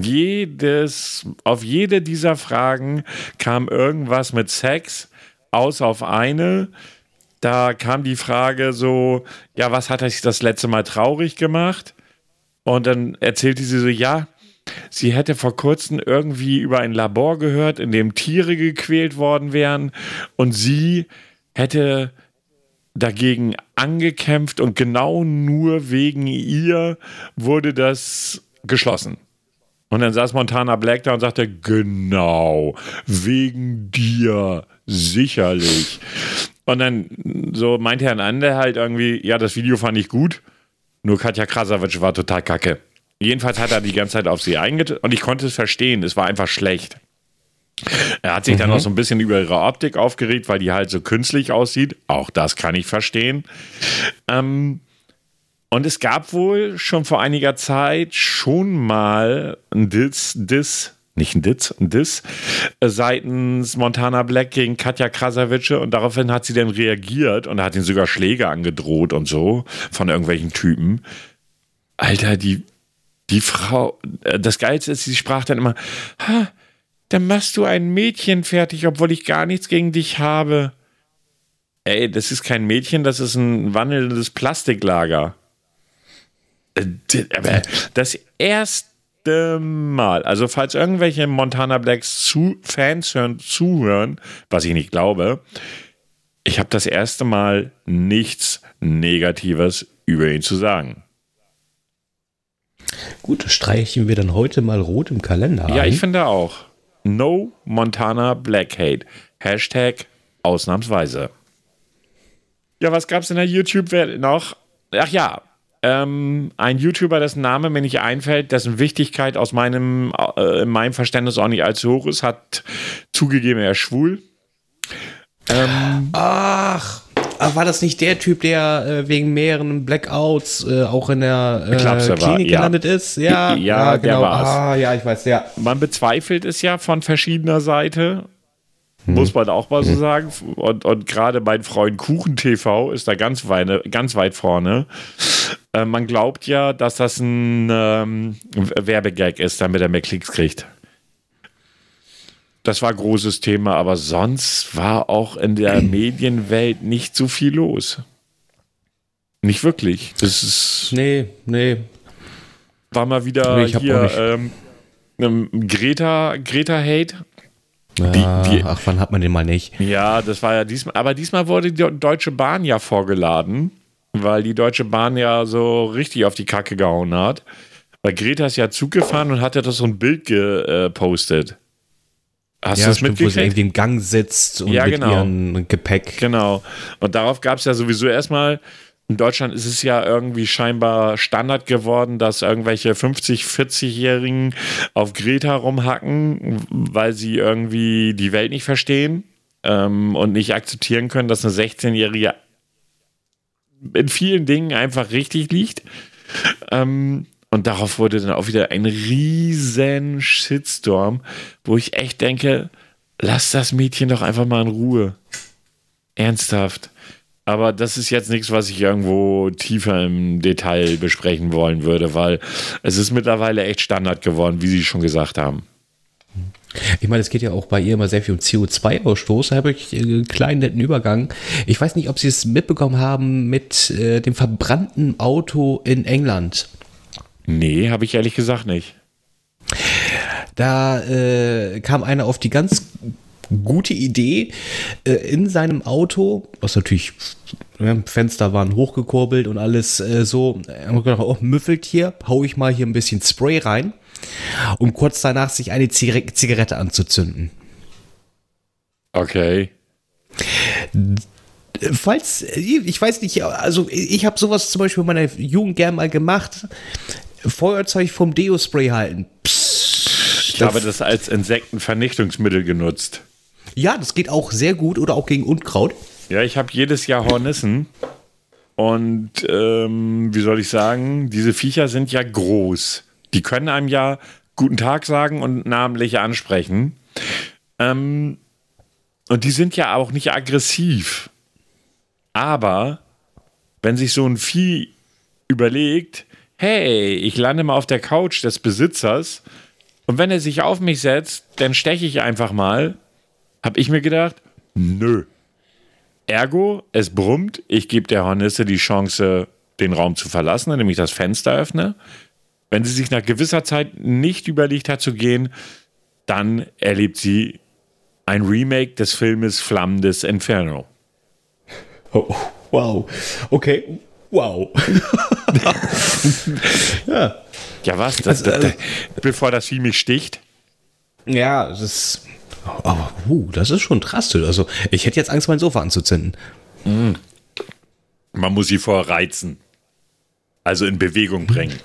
Jedes, auf jede dieser Fragen kam irgendwas mit Sex, aus auf eine. Da kam die Frage so, ja, was hat dich das letzte Mal traurig gemacht? Und dann erzählte sie so, ja, sie hätte vor kurzem irgendwie über ein Labor gehört, in dem Tiere gequält worden wären und sie hätte dagegen angekämpft und genau nur wegen ihr wurde das geschlossen. Und dann saß Montana Black da und sagte, genau, wegen dir, sicherlich. Und dann so meinte Herr Ande halt irgendwie, ja, das Video fand ich gut. Nur Katja Krasavitsch war total kacke. Jedenfalls hat er die ganze Zeit auf sie eingetreten und ich konnte es verstehen. Es war einfach schlecht. Er hat sich mhm. dann auch so ein bisschen über ihre Optik aufgeregt, weil die halt so künstlich aussieht. Auch das kann ich verstehen. Ähm, und es gab wohl schon vor einiger Zeit schon mal ein Diss, Diss nicht ein Diss, ein Diss, äh, seitens Montana Black gegen Katja Krasavice und daraufhin hat sie dann reagiert und hat ihn sogar Schläge angedroht und so von irgendwelchen Typen. Alter, die, die Frau, äh, das Geilste ist, sie sprach dann immer, ha, dann machst du ein Mädchen fertig, obwohl ich gar nichts gegen dich habe. Ey, das ist kein Mädchen, das ist ein wandelndes Plastiklager. Äh, das erste erste Mal. Also, falls irgendwelche Montana Blacks zu Fans hören, zuhören, was ich nicht glaube, ich habe das erste Mal nichts Negatives über ihn zu sagen. Gut, streichen wir dann heute mal rot im Kalender. Ja, ein. ich finde auch. No Montana Black Hate. Hashtag ausnahmsweise. Ja, was gab es in der YouTube-Welt noch? Ach ja, ähm, ein YouTuber, dessen Name mir nicht einfällt, dessen Wichtigkeit aus meinem, äh, in meinem Verständnis auch nicht allzu hoch ist, hat zugegeben, er ist schwul. Ähm, Ach, war das nicht der Typ, der äh, wegen mehreren Blackouts äh, auch in der äh, Klinik war, gelandet ja. ist? Ja, ja, ja genau. Ah, ja, ich weiß, ja. Man bezweifelt es ja von verschiedener Seite. Hm. Muss man auch mal so hm. sagen. Und, und gerade mein Freund Kuchen TV ist da ganz, weine, ganz weit vorne. Äh, man glaubt ja, dass das ein ähm, Werbegag ist, damit er mehr Klicks kriegt. Das war ein großes Thema, aber sonst war auch in der Medienwelt nicht so viel los. Nicht wirklich. Das ist. Nee, nee. War mal wieder nee, hier ähm, Greta, Greta Hate. Ja, die, die, ach, wann hat man den mal nicht? Ja, das war ja diesmal, aber diesmal wurde die Deutsche Bahn ja vorgeladen weil die Deutsche Bahn ja so richtig auf die Kacke gehauen hat. Weil Greta ist ja Zug gefahren und hat ja das so ein Bild gepostet. Hast ja, du das stimmt, mitgekriegt? Wo sie irgendwie im Gang sitzt und ja, mit genau. ihrem Gepäck. Genau. Und darauf gab es ja sowieso erstmal, in Deutschland ist es ja irgendwie scheinbar Standard geworden, dass irgendwelche 50-, 40-Jährigen auf Greta rumhacken, weil sie irgendwie die Welt nicht verstehen ähm, und nicht akzeptieren können, dass eine 16-Jährige in vielen Dingen einfach richtig liegt. Ähm, und darauf wurde dann auch wieder ein riesen Shitstorm, wo ich echt denke, lass das Mädchen doch einfach mal in Ruhe. Ernsthaft. Aber das ist jetzt nichts, was ich irgendwo tiefer im Detail besprechen wollen würde, weil es ist mittlerweile echt Standard geworden, wie Sie schon gesagt haben. Ich meine, es geht ja auch bei ihr immer sehr viel um CO2-Ausstoß. Da habe ich einen kleinen netten Übergang. Ich weiß nicht, ob Sie es mitbekommen haben mit äh, dem verbrannten Auto in England. Nee, habe ich ehrlich gesagt nicht. Da äh, kam einer auf die ganz gute Idee, äh, in seinem Auto, was natürlich ja, Fenster waren hochgekurbelt und alles äh, so, äh, gedacht, oh, müffelt hier, hau ich mal hier ein bisschen Spray rein, um kurz danach sich eine Zigarette, Zigarette anzuzünden. Okay. Falls, ich weiß nicht, also ich habe sowas zum Beispiel in meiner Jugend gern mal gemacht. Feuerzeug vom Deo-Spray halten. Psst, Ich habe das als Insektenvernichtungsmittel genutzt. Ja, das geht auch sehr gut oder auch gegen Unkraut. Ja, ich habe jedes Jahr Hornissen. Und ähm, wie soll ich sagen, diese Viecher sind ja groß. Die können einem ja guten Tag sagen und namentlich ansprechen. Ähm, und die sind ja auch nicht aggressiv. Aber wenn sich so ein Vieh überlegt, hey, ich lande mal auf der Couch des Besitzers und wenn er sich auf mich setzt, dann steche ich einfach mal, habe ich mir gedacht, nö. Ergo, es brummt, ich gebe der Hornisse die Chance, den Raum zu verlassen, indem ich das Fenster öffne. Wenn sie sich nach gewisser Zeit nicht überlegt hat zu gehen, dann erlebt sie ein Remake des Filmes Flammendes Inferno. Oh, wow. Okay. Wow. ja. Ja, was? Das, Also, das, bevor das Vieh mich sticht? Ja, das ist. Aber, uh, das ist schon drastisch. Also, ich hätte jetzt Angst, mein Sofa anzuzünden. Man muss sie vorher reizen. Also in Bewegung bringen.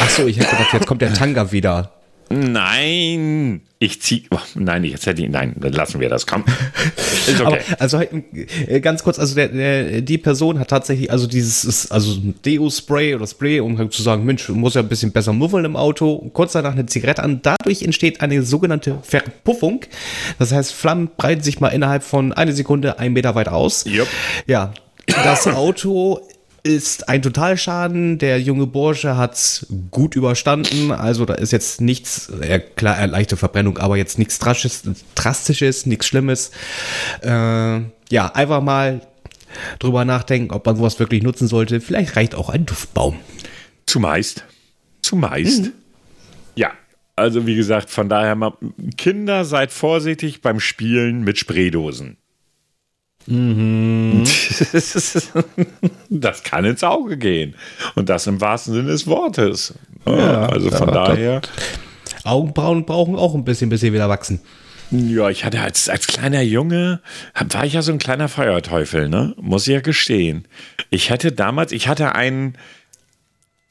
Achso, ich hätte gedacht, jetzt kommt der Tanga wieder. Nein, ich zieh. Oh, nein, jetzt hätte ich. Nein, dann lassen wir das. Komm. Ist Aber, okay. also äh, ganz kurz, also der, der, die Person hat tatsächlich, also dieses, also Deo-Spray oder Spray, um halt zu sagen, Mensch, muss ja ein bisschen besser muffeln im Auto, kurz danach eine Zigarette an. Dadurch entsteht eine sogenannte Verpuffung. Das heißt, Flammen breiten sich mal innerhalb von einer Sekunde einen Meter weit aus. Jupp. Ja, das Auto ist ein Totalschaden. Der junge Bursche hat's gut überstanden. Also da ist jetzt nichts, ja, klar, eine leichte Verbrennung, aber jetzt nichts Drastisches, Drastisches nichts Schlimmes. Äh, ja, einfach mal drüber nachdenken, ob man sowas wirklich nutzen sollte. Vielleicht reicht auch ein Duftbaum. Zumeist. Zumeist. Ja. Also wie gesagt, von daher mal, Kinder, seid vorsichtig beim Spielen mit Spraydosen. das kann ins Auge gehen. Und das im wahrsten Sinne des Wortes. Ja, also von ja, daher. Augenbrauen brauchen auch ein bisschen, bis sie wieder wachsen. Ja, ich hatte als, als kleiner Junge, war ich ja so ein kleiner Feuerteufel, ne? Muss ich ja gestehen. Ich hatte damals, ich hatte einen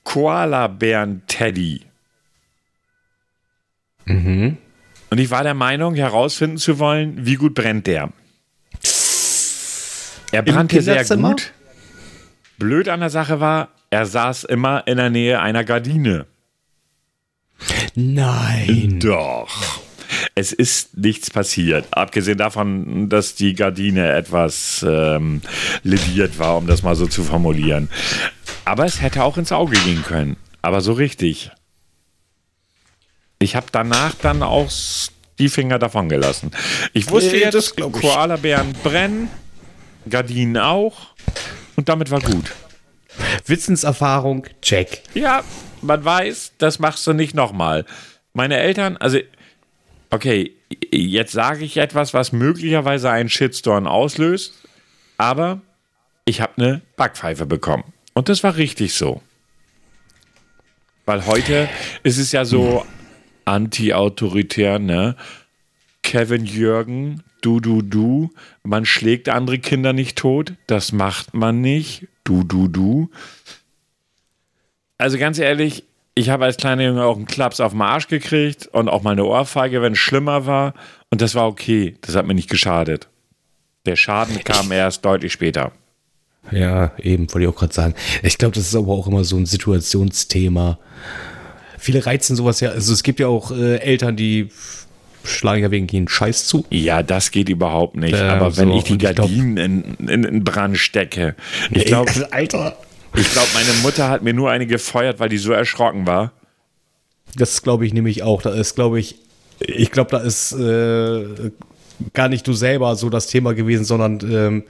Koala-Bären-Teddy. Mhm. Und ich war der Meinung, herausfinden zu wollen, wie gut brennt der. Er brannte sehr gut. Blöd an der Sache war, er saß immer in der Nähe einer Gardine. Nein. Doch. Es ist nichts passiert. Abgesehen davon, dass die Gardine etwas ähm, lediert war, um das mal so zu formulieren. Aber es hätte auch ins Auge gehen können. Aber so richtig. Ich habe danach dann auch die Finger davon gelassen. Ich wusste Nee, jetzt, glaub ich. Koalabären brennen, Gardinen auch. Und damit war gut. Wissenserfahrung, check. Ja, man weiß, das machst du nicht nochmal. Meine Eltern, also, okay, jetzt sage ich etwas, was möglicherweise einen Shitstorm auslöst, aber ich habe eine Backpfeife bekommen. Und das war richtig so. Weil heute ist es ja so anti-autoritär, ne? Kevin Jürgen, du, du, du, man schlägt andere Kinder nicht tot, das macht man nicht, du, du, du. Also ganz ehrlich, ich habe als kleiner Junge auch einen Klaps auf den Arsch gekriegt und auch mal eine Ohrfeige, wenn es schlimmer war. Und das war okay. Das hat mir nicht geschadet. Der Schaden kam erst deutlich später. Ja, eben, wollte ich auch gerade sagen. Ich glaube, das ist aber auch immer so ein Situationsthema. Viele reizen sowas ja. Also es gibt ja auch äh, Eltern, die schlagen ja wegen jeden Scheiß zu. Ja, das geht überhaupt nicht. Äh, Aber wenn so, ich die ich Gardinen in, in, in Brand stecke, ich glaube, Alter. ich glaub, meine Mutter hat mir nur eine gefeuert, weil die so erschrocken war. Das glaube ich nämlich auch. Da ist, glaube ich, ich glaube, da ist äh, gar nicht du selber so das Thema gewesen, sondern ähm,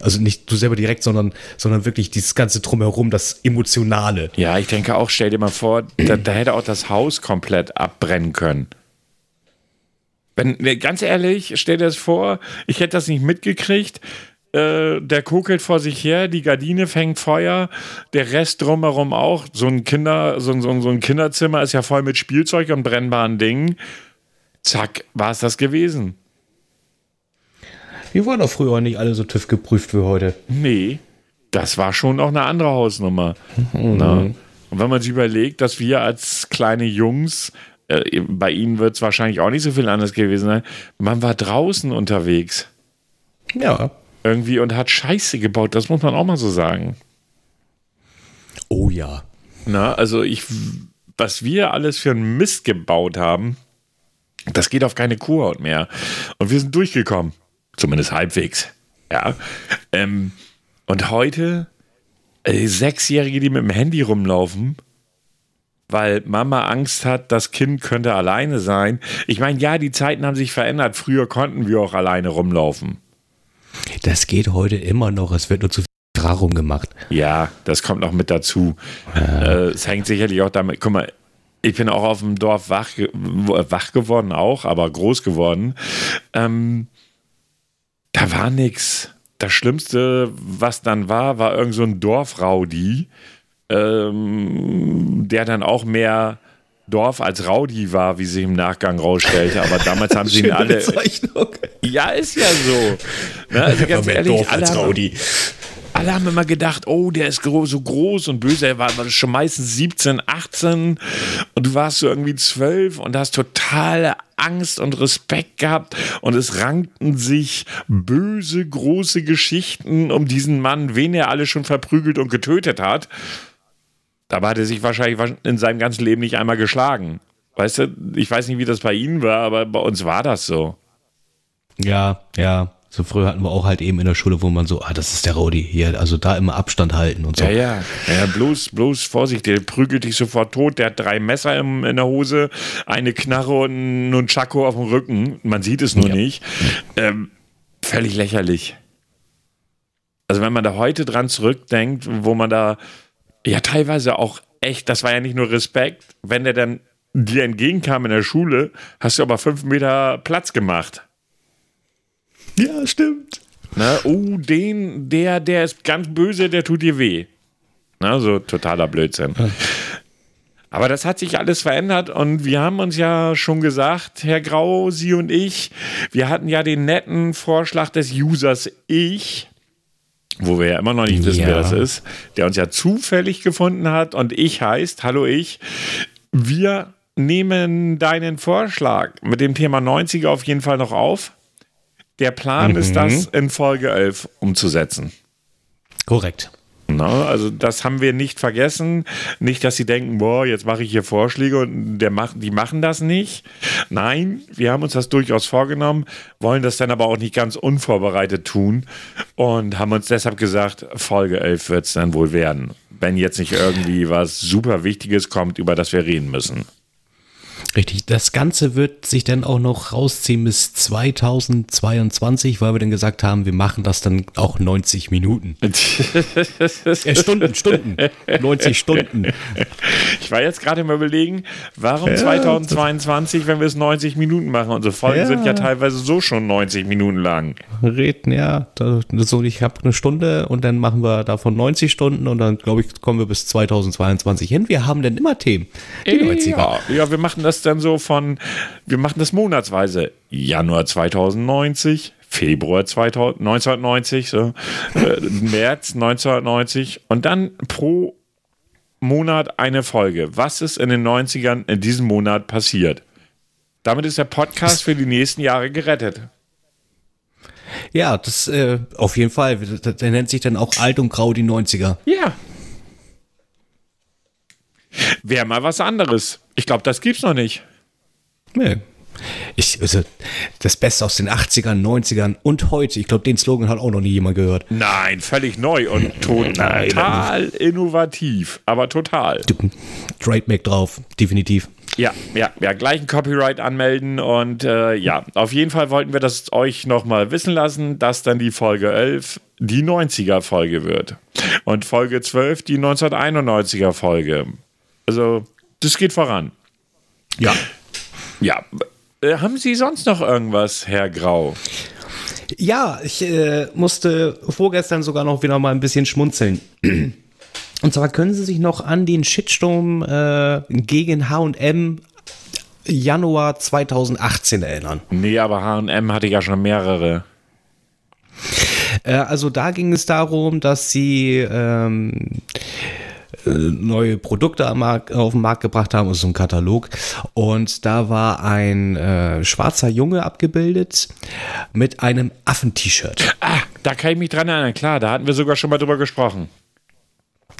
also nicht du selber direkt, sondern sondern wirklich dieses ganze drumherum, das Emotionale. Ja, ich denke auch, stell dir mal vor, da, da hätte auch das Haus komplett abbrennen können. Wenn, ganz ehrlich, stell dir das vor, ich hätte das nicht mitgekriegt. Äh, der kokelt vor sich her, die Gardine fängt Feuer, der Rest drumherum auch. So ein, Kinder, so, so, so ein Kinderzimmer ist ja voll mit Spielzeug und brennbaren Dingen. Zack, war es das gewesen. Wir waren doch früher nicht alle so TÜV geprüft wie heute. Nee, das war schon auch eine andere Hausnummer. Mhm. Na? Und wenn man sich überlegt, dass wir als kleine Jungs, äh, bei ihnen wird es wahrscheinlich auch nicht so viel anders gewesen sein, man war draußen unterwegs. Ja. Irgendwie und hat Scheiße gebaut, das muss man auch mal so sagen. Oh ja. Na, also ich, was wir alles für einen Mist gebaut haben, das geht auf keine Kurhaut mehr. Und wir sind durchgekommen. Zumindest halbwegs. Ja. Ähm, und heute äh, Sechsjährige, die mit dem Handy rumlaufen, weil Mama Angst hat, das Kind könnte alleine sein. Ich meine, ja, die Zeiten haben sich verändert. Früher konnten wir auch alleine rumlaufen. Das geht heute immer noch. Es wird nur zu viel Rarum gemacht. Ja, das kommt noch mit dazu. Äh, es hängt sicherlich auch damit. Guck mal, ich bin auch auf dem Dorf wach, wach geworden, auch, aber groß geworden. Ähm, da war nichts. Das Schlimmste, was dann war, war irgend so ein Dorfraudi, ähm, der dann auch mehr Dorf als Raudi war, wie sich im Nachgang rausstellte. Aber damals haben sie ihn alle. Bezeichnung. Ja, ist ja so. Ne? Also ganz ehrlich, Dorf als Raudi alle haben immer gedacht, oh, der ist so groß und böse. Er war schon meistens 17, 18 und du warst so irgendwie 12 und hast totale Angst und Respekt gehabt und es rankten sich böse, große Geschichten um diesen Mann, wen er alle schon verprügelt und getötet hat. Dabei hat er sich wahrscheinlich in seinem ganzen Leben nicht einmal geschlagen. Weißt du, ich weiß nicht, wie das bei Ihnen war, aber bei uns war das so. Ja, ja. So früher hatten wir auch halt eben in der Schule, wo man so, ah, das ist der Rodi hier, also da immer Abstand halten und so. Ja, ja, ja, bloß, bloß Vorsicht, der prügelt dich sofort tot, der hat drei Messer im, in der Hose, eine Knarre und einen Chaco auf dem Rücken, man sieht es nur ja. nicht. Ähm, völlig lächerlich. Also wenn man da heute dran zurückdenkt, wo man da ja teilweise auch echt, das war ja nicht nur Respekt, wenn der dann dir entgegenkam in der Schule, hast du aber fünf Meter Platz gemacht. Ja, stimmt. Na, oh, den, der, der ist ganz böse, der tut dir weh. Na, so totaler Blödsinn. Aber das hat sich alles verändert und wir haben uns ja schon gesagt, Herr Grau, Sie und ich, wir hatten ja den netten Vorschlag des Users Ich, wo wir ja immer noch nicht wissen, ja. wer das ist, der uns ja zufällig gefunden hat und ich heißt, hallo ich, wir nehmen deinen Vorschlag mit dem Thema 90er auf jeden Fall noch auf. Der Plan mhm. ist, das in Folge 11 umzusetzen. Korrekt. Na, also das haben wir nicht vergessen. Nicht, dass sie denken, boah, jetzt mache ich hier Vorschläge und der macht, die machen das nicht. Nein, wir haben uns das durchaus vorgenommen, wollen das dann aber auch nicht ganz unvorbereitet tun und haben uns deshalb gesagt, Folge 11 wird es dann wohl werden. Wenn jetzt nicht irgendwie was super Wichtiges kommt, über das wir reden müssen. Richtig, das Ganze wird sich dann auch noch rausziehen bis 2022, weil wir dann gesagt haben, wir machen das dann auch 90 Minuten. äh, Stunden, Stunden. 90 Stunden. Ich war jetzt gerade mal überlegen, warum ja, 2022, wenn wir es 90 Minuten machen? Unsere Folgen ja. sind ja teilweise so schon 90 Minuten lang. Reden, ja. So, ich habe eine Stunde und dann machen wir davon 90 Stunden und dann, glaube ich, kommen wir bis 2022 hin. Wir haben dann immer Themen. Die ja, ja, wir machen das dann so von, wir machen das monatsweise. Januar 2090, Februar 2000, 1990, so, äh, März 1990 und dann pro Monat eine Folge. Was ist in den 90ern in diesem Monat passiert? Damit ist der Podcast für die nächsten Jahre gerettet. Ja, das äh, auf jeden Fall. Der nennt sich dann auch Alt und Grau die 90er. Ja. Wäre mal was anderes. Ich glaube, das gibt's noch nicht. Nee. Ich, also, das Beste aus den 80ern, 90ern und heute. Ich glaube, den Slogan hat auch noch nie jemand gehört. Nein, völlig neu und total innovativ. Aber total. Trademark drauf, definitiv. Ja, ja, ja, gleich ein Copyright anmelden und äh, ja, auf jeden Fall wollten wir das euch nochmal wissen lassen, dass dann die Folge 11 die 90er Folge wird und Folge 12 die 1991er Folge. Also, das geht voran. Ja. Ja, äh, haben Sie sonst noch irgendwas, Herr Grau? Ja, ich äh, musste vorgestern sogar noch wieder mal ein bisschen schmunzeln. Und zwar können Sie sich noch an den Shitstorm äh, gegen H&M Januar 2018 erinnern. Nee, aber H&M hatte ja schon mehrere. Äh, also da ging es darum, dass sie ähm, äh, neue Produkte Markt, auf den Markt gebracht haben, so ein Katalog. Und da war ein äh, schwarzer Junge abgebildet mit einem Affen-T-Shirt. Ah, da kann ich mich dran erinnern. Klar, da hatten wir sogar schon mal drüber gesprochen.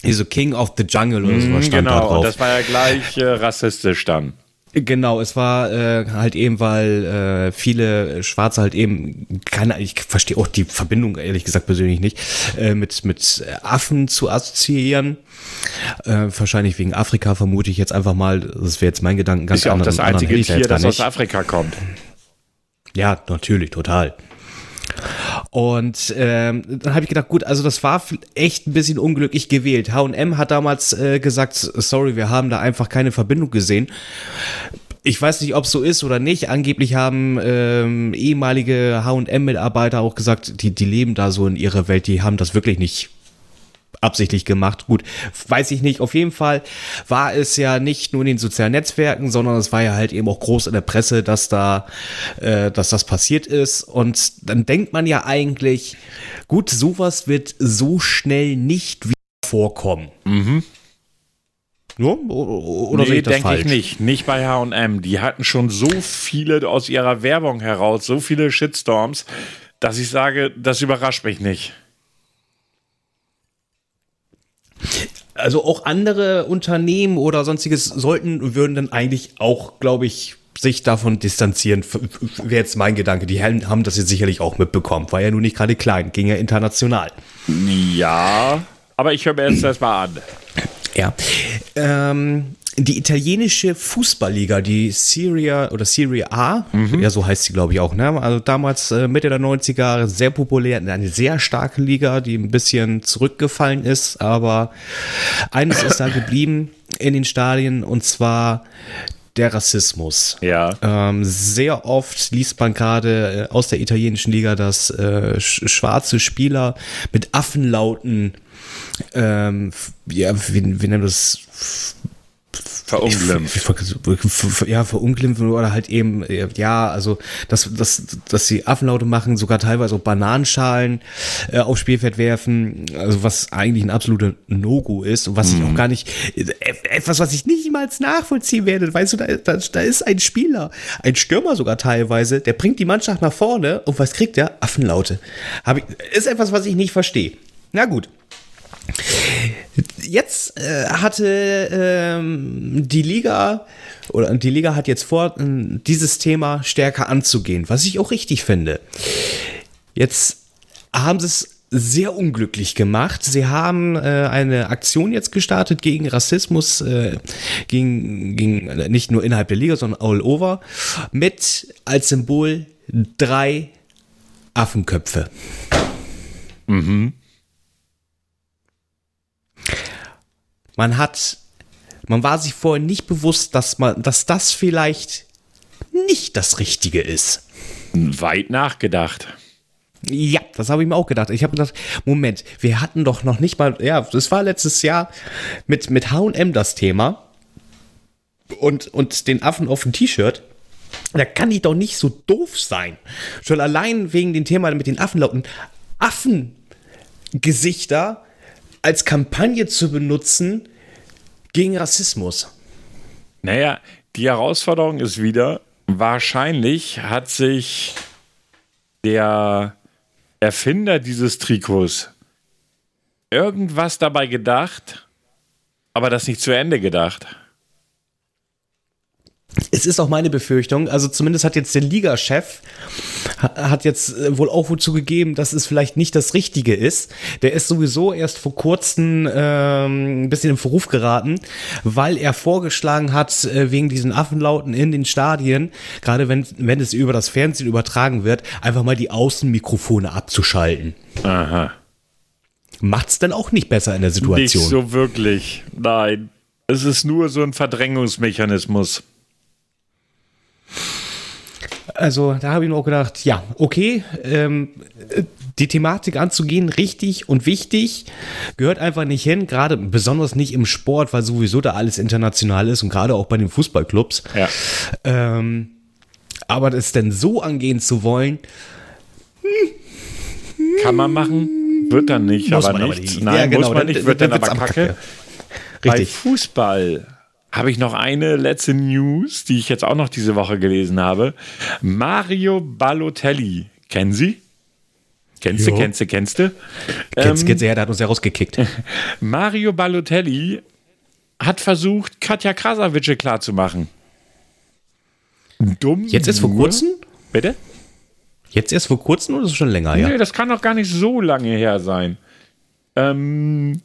Hier so King of the Jungle oder sowas stand da genau, drauf. und das war ja gleich äh, rassistisch dann. Genau, es war äh, halt eben, weil äh, viele Schwarze halt eben keine, ich verstehe auch die Verbindung ehrlich gesagt persönlich nicht, äh, mit mit Affen zu assoziieren. Äh, wahrscheinlich wegen Afrika vermute ich jetzt einfach mal. Das wäre jetzt mein Gedanken ganz Ist ja auch anderen- das einzige da Tier, das aus. Afrika kommt. Ja, natürlich, total. Und ähm, dann habe ich gedacht, gut, also das war echt ein bisschen unglücklich gewählt. H&M hat damals äh, gesagt, sorry, wir haben da einfach keine Verbindung gesehen. Ich weiß nicht, ob es so ist oder nicht. Angeblich haben ähm, ehemalige H&M-Mitarbeiter auch gesagt, die, die leben da so in ihrer Welt, die haben das wirklich nicht absichtlich gemacht. Gut, weiß ich nicht. Auf jeden Fall war es ja nicht nur in den sozialen Netzwerken, sondern es war ja halt eben auch groß in der Presse, dass da, äh, dass das passiert ist. Und dann denkt man ja eigentlich, gut, sowas wird so schnell nicht wieder vorkommen. Mhm. Nur? Oder nee, denke ich nicht. Nicht bei H&M. Die hatten schon so viele aus ihrer Werbung heraus, so viele Shitstorms, dass ich sage, das überrascht mich nicht. Also auch andere Unternehmen oder sonstiges sollten, würden dann eigentlich auch, glaube ich, sich davon distanzieren, wäre jetzt mein Gedanke. Die Herren haben das jetzt sicherlich auch mitbekommen. War ja nun nicht gerade klein, ging ja international. Ja, aber ich höre mir jetzt das mal an. Ja. Ähm, die italienische Fußballliga, die Serie oder Serie A, ja, so heißt sie, glaube ich, auch, ne? Also damals äh, Mitte der 90er sehr populär, eine sehr starke Liga, die ein bisschen zurückgefallen ist, aber eines ist da geblieben in den Stadien und zwar der Rassismus. Ja. Ähm, sehr oft liest man gerade äh, aus der italienischen Liga, dass äh, sch schwarze Spieler mit Affenlauten, ähm, ja, wie, wie nennt man das? Verunglimpft. Ja, verunglimpfen oder halt eben, äh, ja, also, dass, dass, dass sie Affenlaute machen, sogar teilweise auch Bananenschalen äh, aufs Spielfeld werfen, also was eigentlich ein absoluter No-Go ist und was ich auch gar nicht, äh, etwas, was ich niemals nachvollziehen werde, weißt du, da, da, da ist ein Spieler, ein Stürmer sogar teilweise, der bringt die Mannschaft nach vorne und was kriegt der? Affenlaute. Hab ich, ist etwas, was ich nicht verstehe. Na gut. Jetzt äh, hatte ähm, die Liga oder die Liga hat jetzt vor, ähm, dieses Thema stärker anzugehen, was ich auch richtig finde. Jetzt haben sie es sehr unglücklich gemacht. Sie haben äh, eine Aktion jetzt gestartet gegen Rassismus, äh, gegen, gegen nicht nur innerhalb der Liga, sondern all over, mit als Symbol drei Affenköpfe. Man hat, man war sich vorher nicht bewusst, dass man, dass das vielleicht nicht das Richtige ist. Weit nachgedacht. Ja, das habe ich mir auch gedacht. Ich habe gedacht, Moment, wir hatten doch noch nicht mal, ja, das war letztes Jahr mit, mit H&M das Thema und, und den Affen auf dem T-Shirt. Da kann ich doch nicht so doof sein. Schon allein wegen dem Thema mit den Affenlauten. Affengesichter als Kampagne zu benutzen gegen Rassismus. Naja, die Herausforderung ist wieder, wahrscheinlich hat sich der Erfinder dieses Trikots irgendwas dabei gedacht, aber das nicht zu Ende gedacht. Es ist auch meine Befürchtung, also zumindest hat jetzt der Ligachef hat jetzt äh, wohl auch wohl zugegeben, dass es vielleicht nicht das Richtige ist. Der ist sowieso erst vor kurzem ähm, ein bisschen in Verruf geraten, weil er vorgeschlagen hat, äh, wegen diesen Affenlauten in den Stadien, gerade wenn, wenn es über das Fernsehen übertragen wird, einfach mal die Außenmikrofone abzuschalten. Aha. Macht's dann auch nicht besser in der Situation. Nicht so wirklich. Nein. Es ist nur so ein Verdrängungsmechanismus. Also da habe ich mir auch gedacht, ja, okay, ähm, die Thematik anzugehen, richtig und wichtig, gehört einfach nicht hin, gerade besonders nicht im Sport, weil sowieso da alles international ist und gerade auch bei den Fußballclubs. Ja. Ähm, aber das denn so angehen zu wollen, Kann man machen, wird dann nicht, Muss aber man aber nicht. Nein, Ja, genau, muss man dann- nicht, wird dann dann, aber kacke. Kacke. Bei Richtig. Fußball habe ich noch eine letzte News, die ich jetzt auch noch diese Woche gelesen habe. Mario Balotelli. Kennen Sie? Kennst du, kennst du, kennst du? kennst, Ähm, kennst du, ja, der hat uns ja rausgekickt. Mario Balotelli hat versucht, Katja Krasavice klarzumachen. Dumm. Jetzt erst vor kurzem? Bitte? Jetzt erst vor kurzem oder ist es schon länger, ja? Nee, das kann doch gar nicht so lange her sein. Ähm,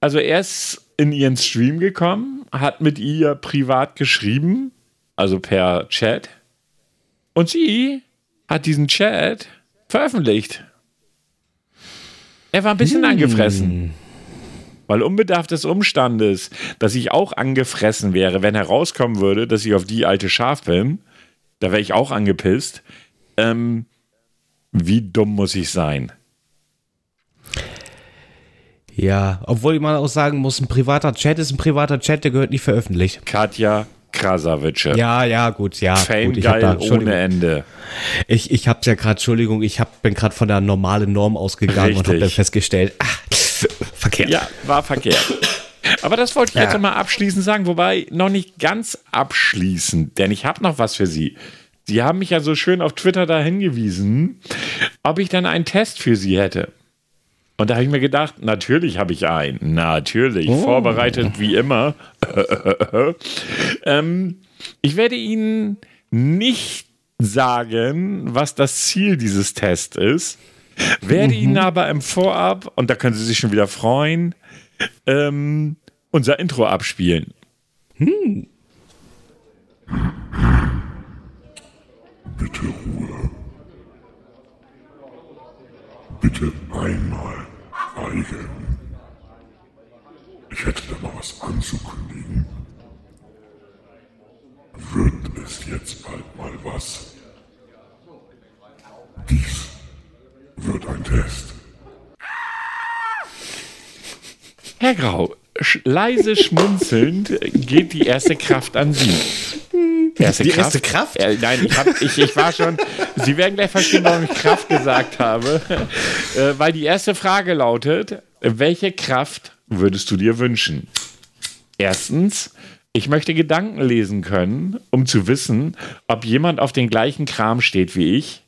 also er ist in ihren Stream gekommen, hat mit ihr privat geschrieben, also per Chat. Und sie hat diesen Chat veröffentlicht. Er war ein bisschen angefressen. Weil unbedarft des Umstandes, dass ich auch angefressen wäre, wenn herauskommen würde, dass ich auf die alte Schaf bin, da wäre ich auch angepisst. Ähm, wie dumm muss ich sein? Ja, obwohl man auch sagen muss, ein privater Chat ist ein privater Chat, der gehört nicht veröffentlicht. Katja Krasavice. Ja, ja, gut, ja. Fame gut, geil da, ohne Ende. Ich, ich hab's ja gerade, Entschuldigung, ich hab, bin gerade von der normalen Norm ausgegangen und habe Richtig. dann festgestellt, ach, verkehrt. Ja, war verkehrt. Aber das wollte ich Ja. jetzt noch mal abschließend sagen, wobei noch nicht ganz abschließend, denn ich habe noch was für Sie. Sie haben mich ja so schön auf Twitter da hingewiesen, ob ich dann einen Test für Sie hätte. Und da habe ich mir gedacht, natürlich habe ich einen. Natürlich. Vorbereitet wie immer. ähm, ich werde Ihnen nicht sagen, was das Ziel dieses Tests ist. Werde Ihnen aber im Vorab, und da können Sie sich schon wieder freuen, ähm, unser Intro abspielen. Bitte Ruhe. Bitte einmal schweigen. Ich hätte da mal was anzukündigen. Wird es jetzt bald mal was? Dies wird ein Test. Herr Grau, sch leise schmunzelnd geht die erste Kraft an Sie. Erste Die erste Kraft? Äh, nein, ich, hab, ich, ich war schon. Sie werden gleich verstehen, warum ich Kraft gesagt habe. Äh, weil die erste Frage lautet: Welche Kraft würdest du dir wünschen? Erstens, ich möchte Gedanken lesen können, um zu wissen, ob jemand auf den gleichen Kram steht wie ich.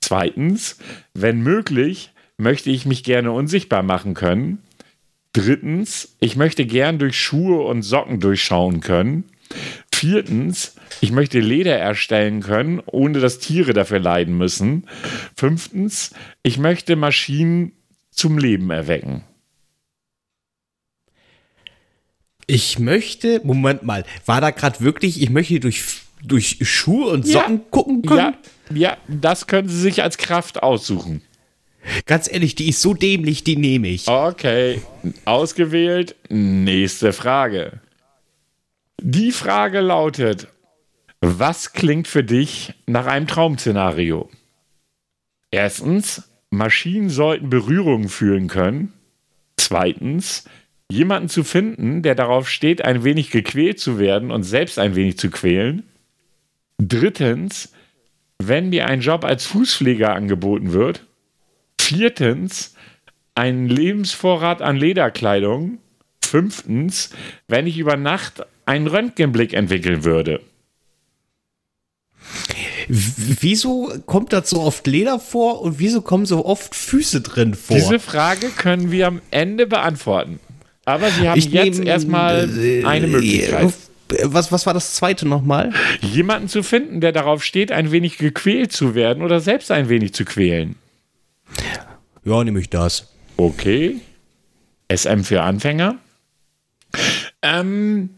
Zweitens, wenn möglich, möchte ich mich gerne unsichtbar machen können. Drittens, ich möchte gern durch Schuhe und Socken durchschauen können. Viertens, ich möchte Leder erstellen können, ohne dass Tiere dafür leiden müssen. Fünftens, ich möchte Maschinen zum Leben erwecken. Ich möchte, Moment mal, war da gerade wirklich, ich möchte durch, durch Schuhe und Socken gucken können? Ja, ja, das können Sie sich als Kraft aussuchen. Ganz ehrlich, die ist so dämlich, die nehme ich. Okay, ausgewählt. Nächste Frage. Die Frage lautet: Was klingt für dich nach einem Traumszenario? Erstens, Maschinen sollten Berührungen fühlen können. Zweitens, jemanden zu finden, der darauf steht, ein wenig gequält zu werden und selbst ein wenig zu quälen. Drittens, wenn mir ein Job als Fußpfleger angeboten wird. Viertens, ein Lebensvorrat an Lederkleidung. Fünftens, wenn ich über Nacht einen Röntgenblick entwickeln würde. Wieso kommt das so oft Leder vor und wieso kommen so oft Füße drin vor? Diese Frage können wir am Ende beantworten. Aber Sie haben Ich jetzt erstmal äh, eine Möglichkeit. Was, was war das zweite nochmal? Jemanden zu finden, der darauf steht, ein wenig gequält zu werden oder selbst ein wenig zu quälen. Ja, nehme ich das. Okay. SM für Anfänger. Ähm,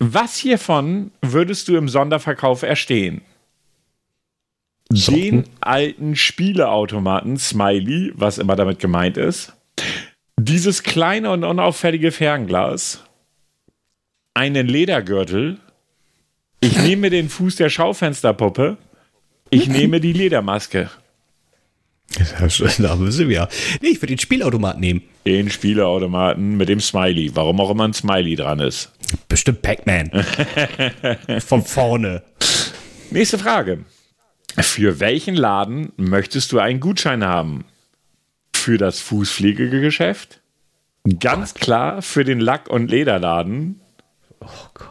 was hiervon würdest du im Sonderverkauf erstehen? Den alten Spieleautomaten Smiley, was immer damit gemeint ist. Dieses kleine und unauffällige Fernglas. Einen Ledergürtel. Ich nehme den Fuß der Schaufensterpuppe. Ich nehme die Ledermaske. Da müssen wir. Nee, ich würde den Spielautomat nehmen. Den Spieleautomaten mit dem Smiley. Warum auch immer ein Smiley dran ist. Bestimmt Pac-Man. Von vorne. Nächste Frage. Für welchen Laden möchtest du einen Gutschein haben? Für das Fußpflegegeschäft? Ganz klar für den Lack- und Lederladen.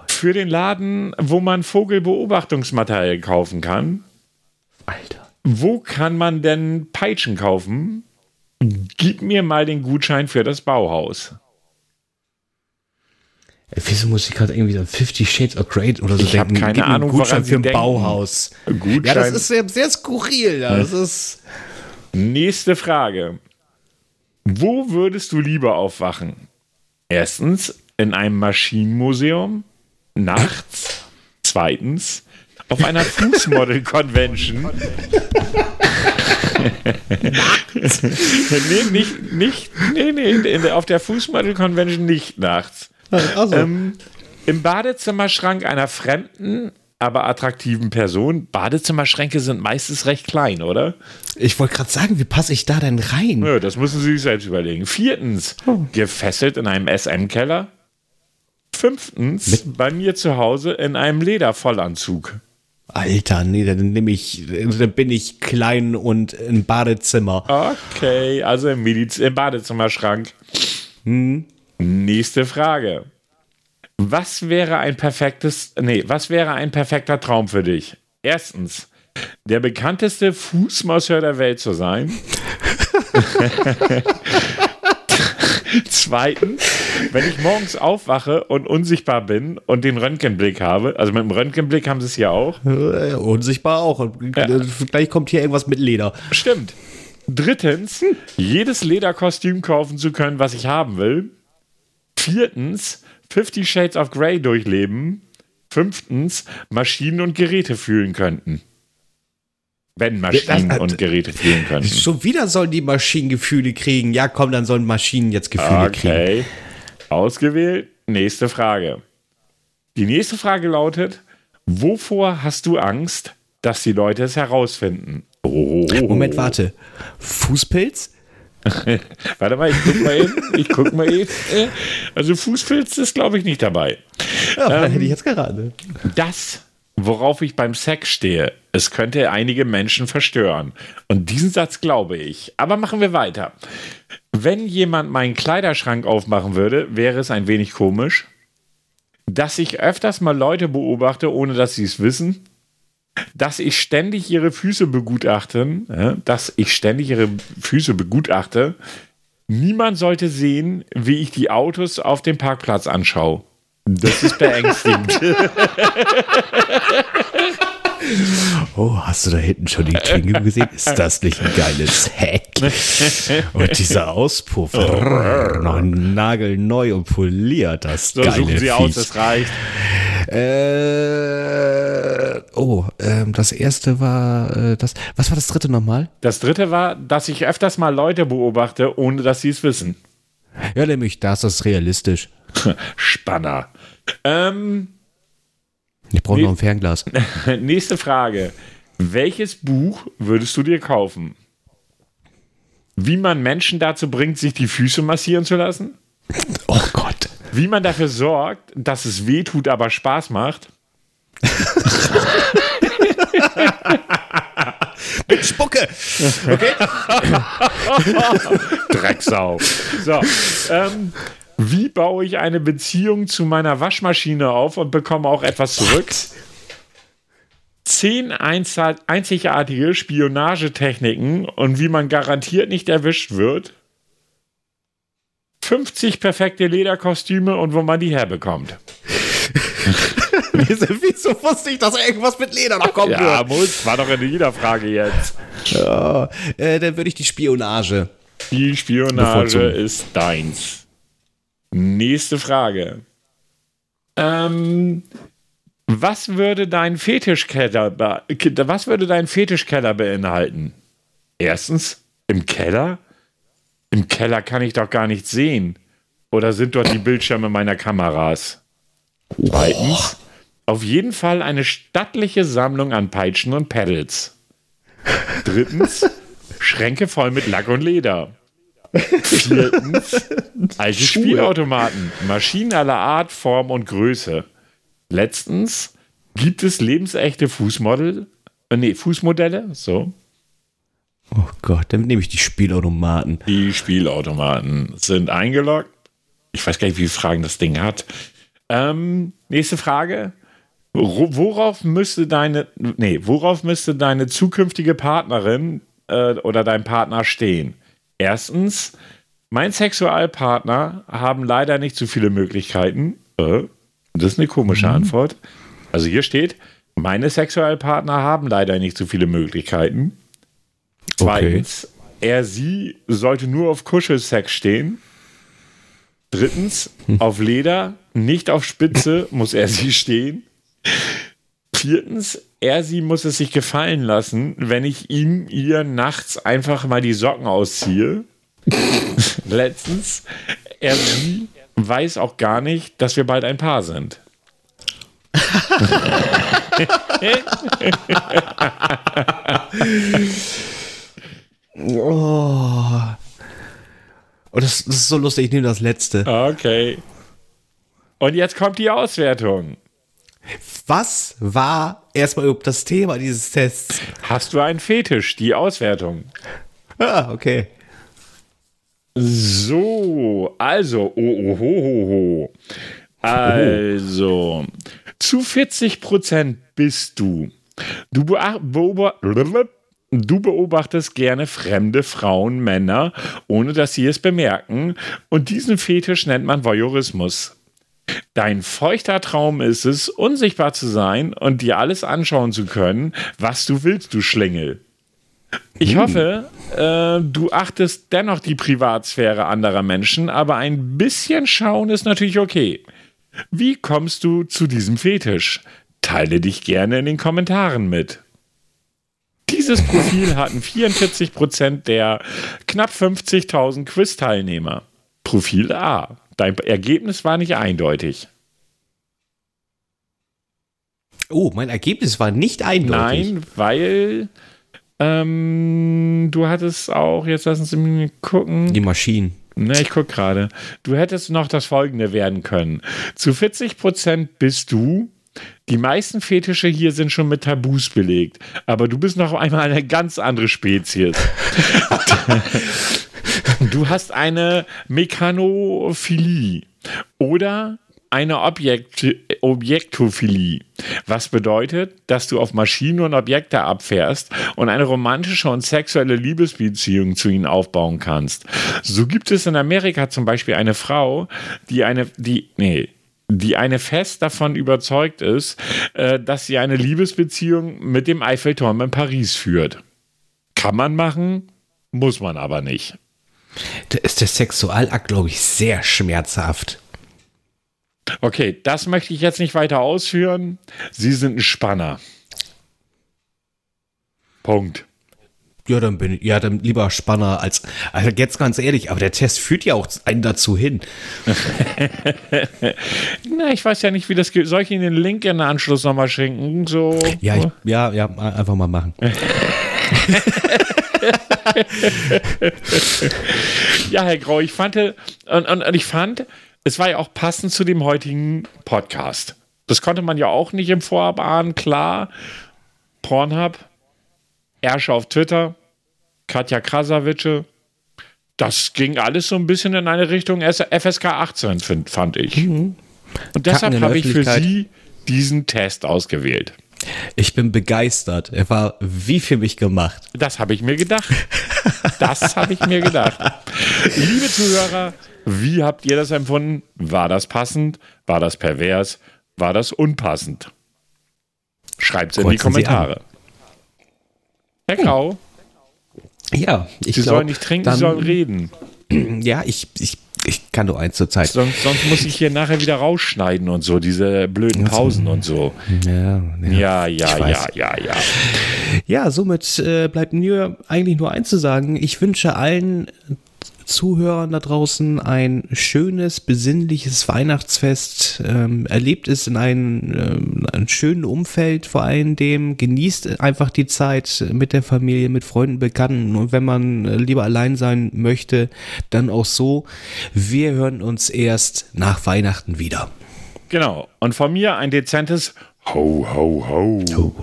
Für den Laden, wo man Vogelbeobachtungsmaterial kaufen kann. Alter. Wo kann man denn Peitschen kaufen? Gib mir mal den Gutschein für das Bauhaus. Wieso muss ich gerade irgendwie so 50 Shades of Grey oder so Ich denken? keine Gib mir einen Ahnung, Gutschein für ein denken. Bauhaus. Gutschein. Ja, das ist sehr, sehr skurril. Ja. Das ist. Nächste Frage. Wo würdest du lieber aufwachen? Erstens in einem Maschinenmuseum, nachts. Zweitens auf einer Fußmodel-Convention. nee, nicht, nicht, nee, nee, auf der Fußmodel-Convention nicht nachts. Also, Ähm, Im Badezimmerschrank einer fremden, aber attraktiven Person. Badezimmerschränke sind meistens recht klein, oder? ich wollte gerade sagen, wie passe ich da denn rein? Nö, das müssen Sie sich selbst überlegen. Viertens, gefesselt in einem SM-Keller. Fünftens, bei mir zu Hause in einem Ledervollanzug. Alter, nee, dann nehme ich, dann bin ich klein und im Badezimmer. Okay, also im, Mediz im Badezimmerschrank. Nächste Frage. Was wäre ein perfektes, nee, was wäre ein perfekter Traum für dich? Erstens, der bekannteste Fußmasseur der Welt zu sein. Zweitens, wenn ich morgens aufwache und unsichtbar bin und den Röntgenblick habe, also mit dem Röntgenblick haben sie es ja auch. Äh, Unsichtbar auch. Und äh, Gleich kommt hier irgendwas mit Leder. Stimmt. Drittens, jedes Lederkostüm kaufen zu können, was ich haben will. Viertens, 50 Shades of Grey durchleben. Fünftens, Maschinen und Geräte fühlen könnten. Wenn Maschinen Das- und Geräte fühlen könnten. Schon wieder sollen die Maschinen Gefühle kriegen. Ja, komm, dann sollen Maschinen jetzt Gefühle kriegen. Okay. Ausgewählt. Nächste Frage. Die nächste Frage lautet: Wovor hast du Angst, dass die Leute es herausfinden? Oh. Moment, warte. Fußpilz? Warte mal, ich guck mal eben. Ich guck mal eben. Also Fußpilz ist, glaube ich, nicht dabei. Ja, dann hätte ich jetzt geraten. Das, worauf ich beim Sex stehe, es könnte einige Menschen verstören. Und diesen Satz glaube ich. Aber machen wir weiter. Wenn jemand meinen Kleiderschrank aufmachen würde, wäre es ein wenig komisch. Dass ich öfters mal Leute beobachte, ohne dass sie es wissen. Dass ich ständig ihre Füße begutachten. äh, Dass ich ständig ihre Füße begutachte. Niemand sollte sehen, wie ich die Autos auf dem Parkplatz anschaue. Das ist beängstigend. Oh, hast du da hinten schon die Klinge gesehen? Ist das nicht ein geiles Hack? Und dieser Auspuff, noch nagelneu und poliert, das So, geile suchen Sie Viech. aus, das reicht. Äh, oh, ähm, das erste war äh, das. Was war das dritte nochmal? Das dritte war, dass ich öfters mal Leute beobachte, ohne dass sie es wissen. Ja, nämlich das ist realistisch. Spanner. Ähm, Ich brauche noch ein Fernglas. nächste Frage. Welches Buch würdest du dir kaufen? Wie man Menschen dazu bringt, sich die Füße massieren zu lassen? Oh Gott. Wie man dafür sorgt, dass es weh tut, aber Spaß macht? Mit Spucke. Okay. Drecksau. So, ähm, wie baue ich eine Beziehung zu meiner Waschmaschine auf und bekomme auch etwas zurück? Zehn einza- einzigartige Spionagetechniken und wie man garantiert nicht erwischt wird. 50 perfekte Lederkostüme und wo man die herbekommt. Wieso wusste ich, dass irgendwas mit Leder noch kommen Ja, wird? muss. War doch in jeder Frage jetzt. Ja, äh, dann würde ich die Spionage. Die Spionage ist deins. Nächste Frage. Ähm, was würde dein Fetischkeller, was würde dein Fetischkeller beinhalten? Erstens, im Keller? Im Keller kann ich doch gar nichts sehen. Oder sind dort die Bildschirme meiner Kameras? Zweitens, auf jeden Fall eine stattliche Sammlung an Peitschen und Pedals. Drittens, Schränke voll mit Lack und Leder. Viertens, alte Spielautomaten, Maschinen aller Art, Form und Größe. Letztens, gibt es lebensechte Fußmodel, äh, nee, Fußmodelle? So. Oh Gott, dann nehme ich die Spielautomaten. Die Spielautomaten sind eingeloggt. Ich weiß gar nicht, wie viele Fragen das Ding hat. Ähm, nächste Frage. Wo- Worauf müsste deine, nee, worauf müsste deine zukünftige Partnerin äh, oder dein Partner stehen? Erstens, mein Sexualpartner haben leider nicht so viele Möglichkeiten. Äh, das ist eine komische Antwort. Also hier steht, meine Sexualpartner haben leider nicht so viele Möglichkeiten. Zweitens, er, sie sollte nur auf Kuschelsex stehen. Drittens, auf Leder, nicht auf Spitze muss er sie stehen. Viertens, er, sie muss es sich gefallen lassen, wenn ich ihm, ihr nachts einfach mal die Socken ausziehe. Letztens, er, sie weiß auch gar nicht, dass wir bald ein Paar sind. Oh. Oh, das, das ist so lustig, ich nehme das letzte. Okay. Und jetzt kommt die Auswertung. Was war erstmal überhaupt das Thema dieses Tests? Hast du einen Fetisch? Die Auswertung. Ah, okay. So, also, oh, oh, ho, ho, ho. Also, zu 40 Prozent bist du. Du, beach- beoba du beobachtest gerne fremde Frauen, Männer, ohne dass sie es bemerken. Und diesen Fetisch nennt man Voyeurismus. Dein feuchter Traum ist es, unsichtbar zu sein und dir alles anschauen zu können, was du willst, du Schlingel. Ich hoffe, äh, du achtest dennoch die Privatsphäre anderer Menschen, aber ein bisschen schauen ist natürlich okay. Wie kommst du zu diesem Fetisch? Teile dich gerne in den Kommentaren mit. Dieses Profil hatten 44% der knapp 50.000 Quiz-Teilnehmer. Profil A. Dein Ergebnis war nicht eindeutig. Oh, mein Ergebnis war nicht eindeutig. Nein, weil ähm, du hattest auch, jetzt lassen Sie mich gucken. Die Maschinen. Ne, ich guck gerade. Du hättest noch das folgende werden können. Zu 40% bist du. Die meisten Fetische hier sind schon mit Tabus belegt, aber du bist noch einmal eine ganz andere Spezies. du hast eine Mechanophilie oder eine Objekt Objektophilie, was bedeutet, dass du auf Maschinen und Objekte abfährst und eine romantische und sexuelle Liebesbeziehung zu ihnen aufbauen kannst. So gibt es in Amerika zum Beispiel eine Frau, die eine, die, nee, die eine fest davon überzeugt ist, äh, dass sie eine Liebesbeziehung mit dem Eiffelturm in Paris führt. Kann man machen, muss man aber nicht. Da ist der Sexualakt, glaube ich, sehr schmerzhaft. Okay, das möchte ich jetzt nicht weiter ausführen. Sie sind ein Spanner. Punkt. Ja, dann bin ich, ja, dann lieber Spanner als, also jetzt ganz ehrlich, aber der Test führt ja auch einen dazu hin. Na, ich weiß ja nicht, wie das geht. Soll ich Ihnen den Link in den Anschluss nochmal schenken? So. Ja, ich, ja, ja, einfach mal machen. Ja, Herr Grau, ich fand, und, und, und ich fand, es war ja auch passend zu dem heutigen Podcast. Das konnte man ja auch nicht im Vorab ahnen, klar. Pornhub, Ersche auf Twitter, Katja Krasavice, das ging alles so ein bisschen in eine Richtung FSK 18, find, fand ich. Und deshalb habe ich für. Sie diesen Test ausgewählt. Ich bin begeistert. Er war wie für mich gemacht. Das habe ich mir gedacht. Das habe ich mir gedacht. Liebe Zuhörer, wie habt ihr das empfunden? War das passend? War das pervers? war das unpassend? Schreibt es in die Kommentare. Herr Grau, Ja, ich Sie glaub, sollen nicht trinken, dann, Sie sollen reden. Ja, ich, ich, ich kann nur eins zur Zeit. Sonst, sonst muss ich hier nachher wieder rausschneiden und so, diese blöden Pausen und so. Ja, Ja, ja, ja, ja, ja. Ja, somit äh, bleibt mir eigentlich nur eins zu sagen. Ich wünsche allen Zuhörern da draußen ein schönes, besinnliches Weihnachtsfest. Ähm, erlebt es in einem, ähm, einem schönen Umfeld vor allem dem. Genießt einfach die Zeit mit der Familie, mit Freunden, Bekannten. Und wenn man äh, lieber allein sein möchte, dann auch so. Wir hören uns erst nach Weihnachten wieder. Genau. Und von mir ein dezentes Ho, ho, ho.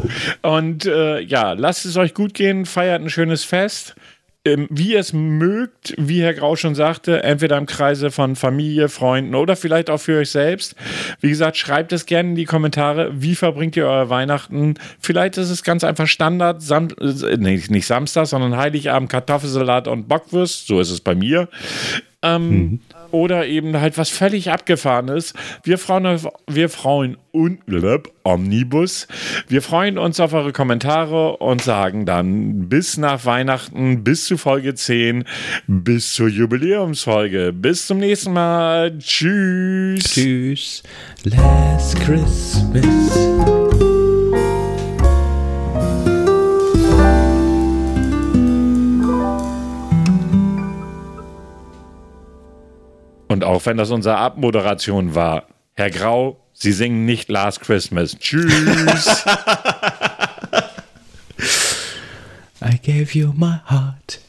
Und äh, ja, lasst es euch gut gehen, feiert ein schönes Fest. Ähm, wie ihr es mögt, wie Herr Grau schon sagte, entweder im Kreise von Familie, Freunden oder vielleicht auch für euch selbst. Wie gesagt, schreibt es gerne in die Kommentare. Wie verbringt ihr euer Weihnachten? Vielleicht ist es ganz einfach Standard, Sam äh, nee, nicht Samstag, sondern Heiligabend, Kartoffelsalat und Bockwurst. So ist es bei mir. Ähm, Oder eben halt was völlig abgefahrenes. Wir freuen, wir freuen und Omnibus. Wir freuen uns auf eure Kommentare und sagen dann bis nach Weihnachten, bis zu Folge 10, bis zur Jubiläumsfolge. Bis zum nächsten Mal. Tschüss. Tschüss. Last Christmas. Und auch wenn das unsere Abmoderation war, Herr Grau, Sie singen nicht Last Christmas. Tschüss. I gave you my heart.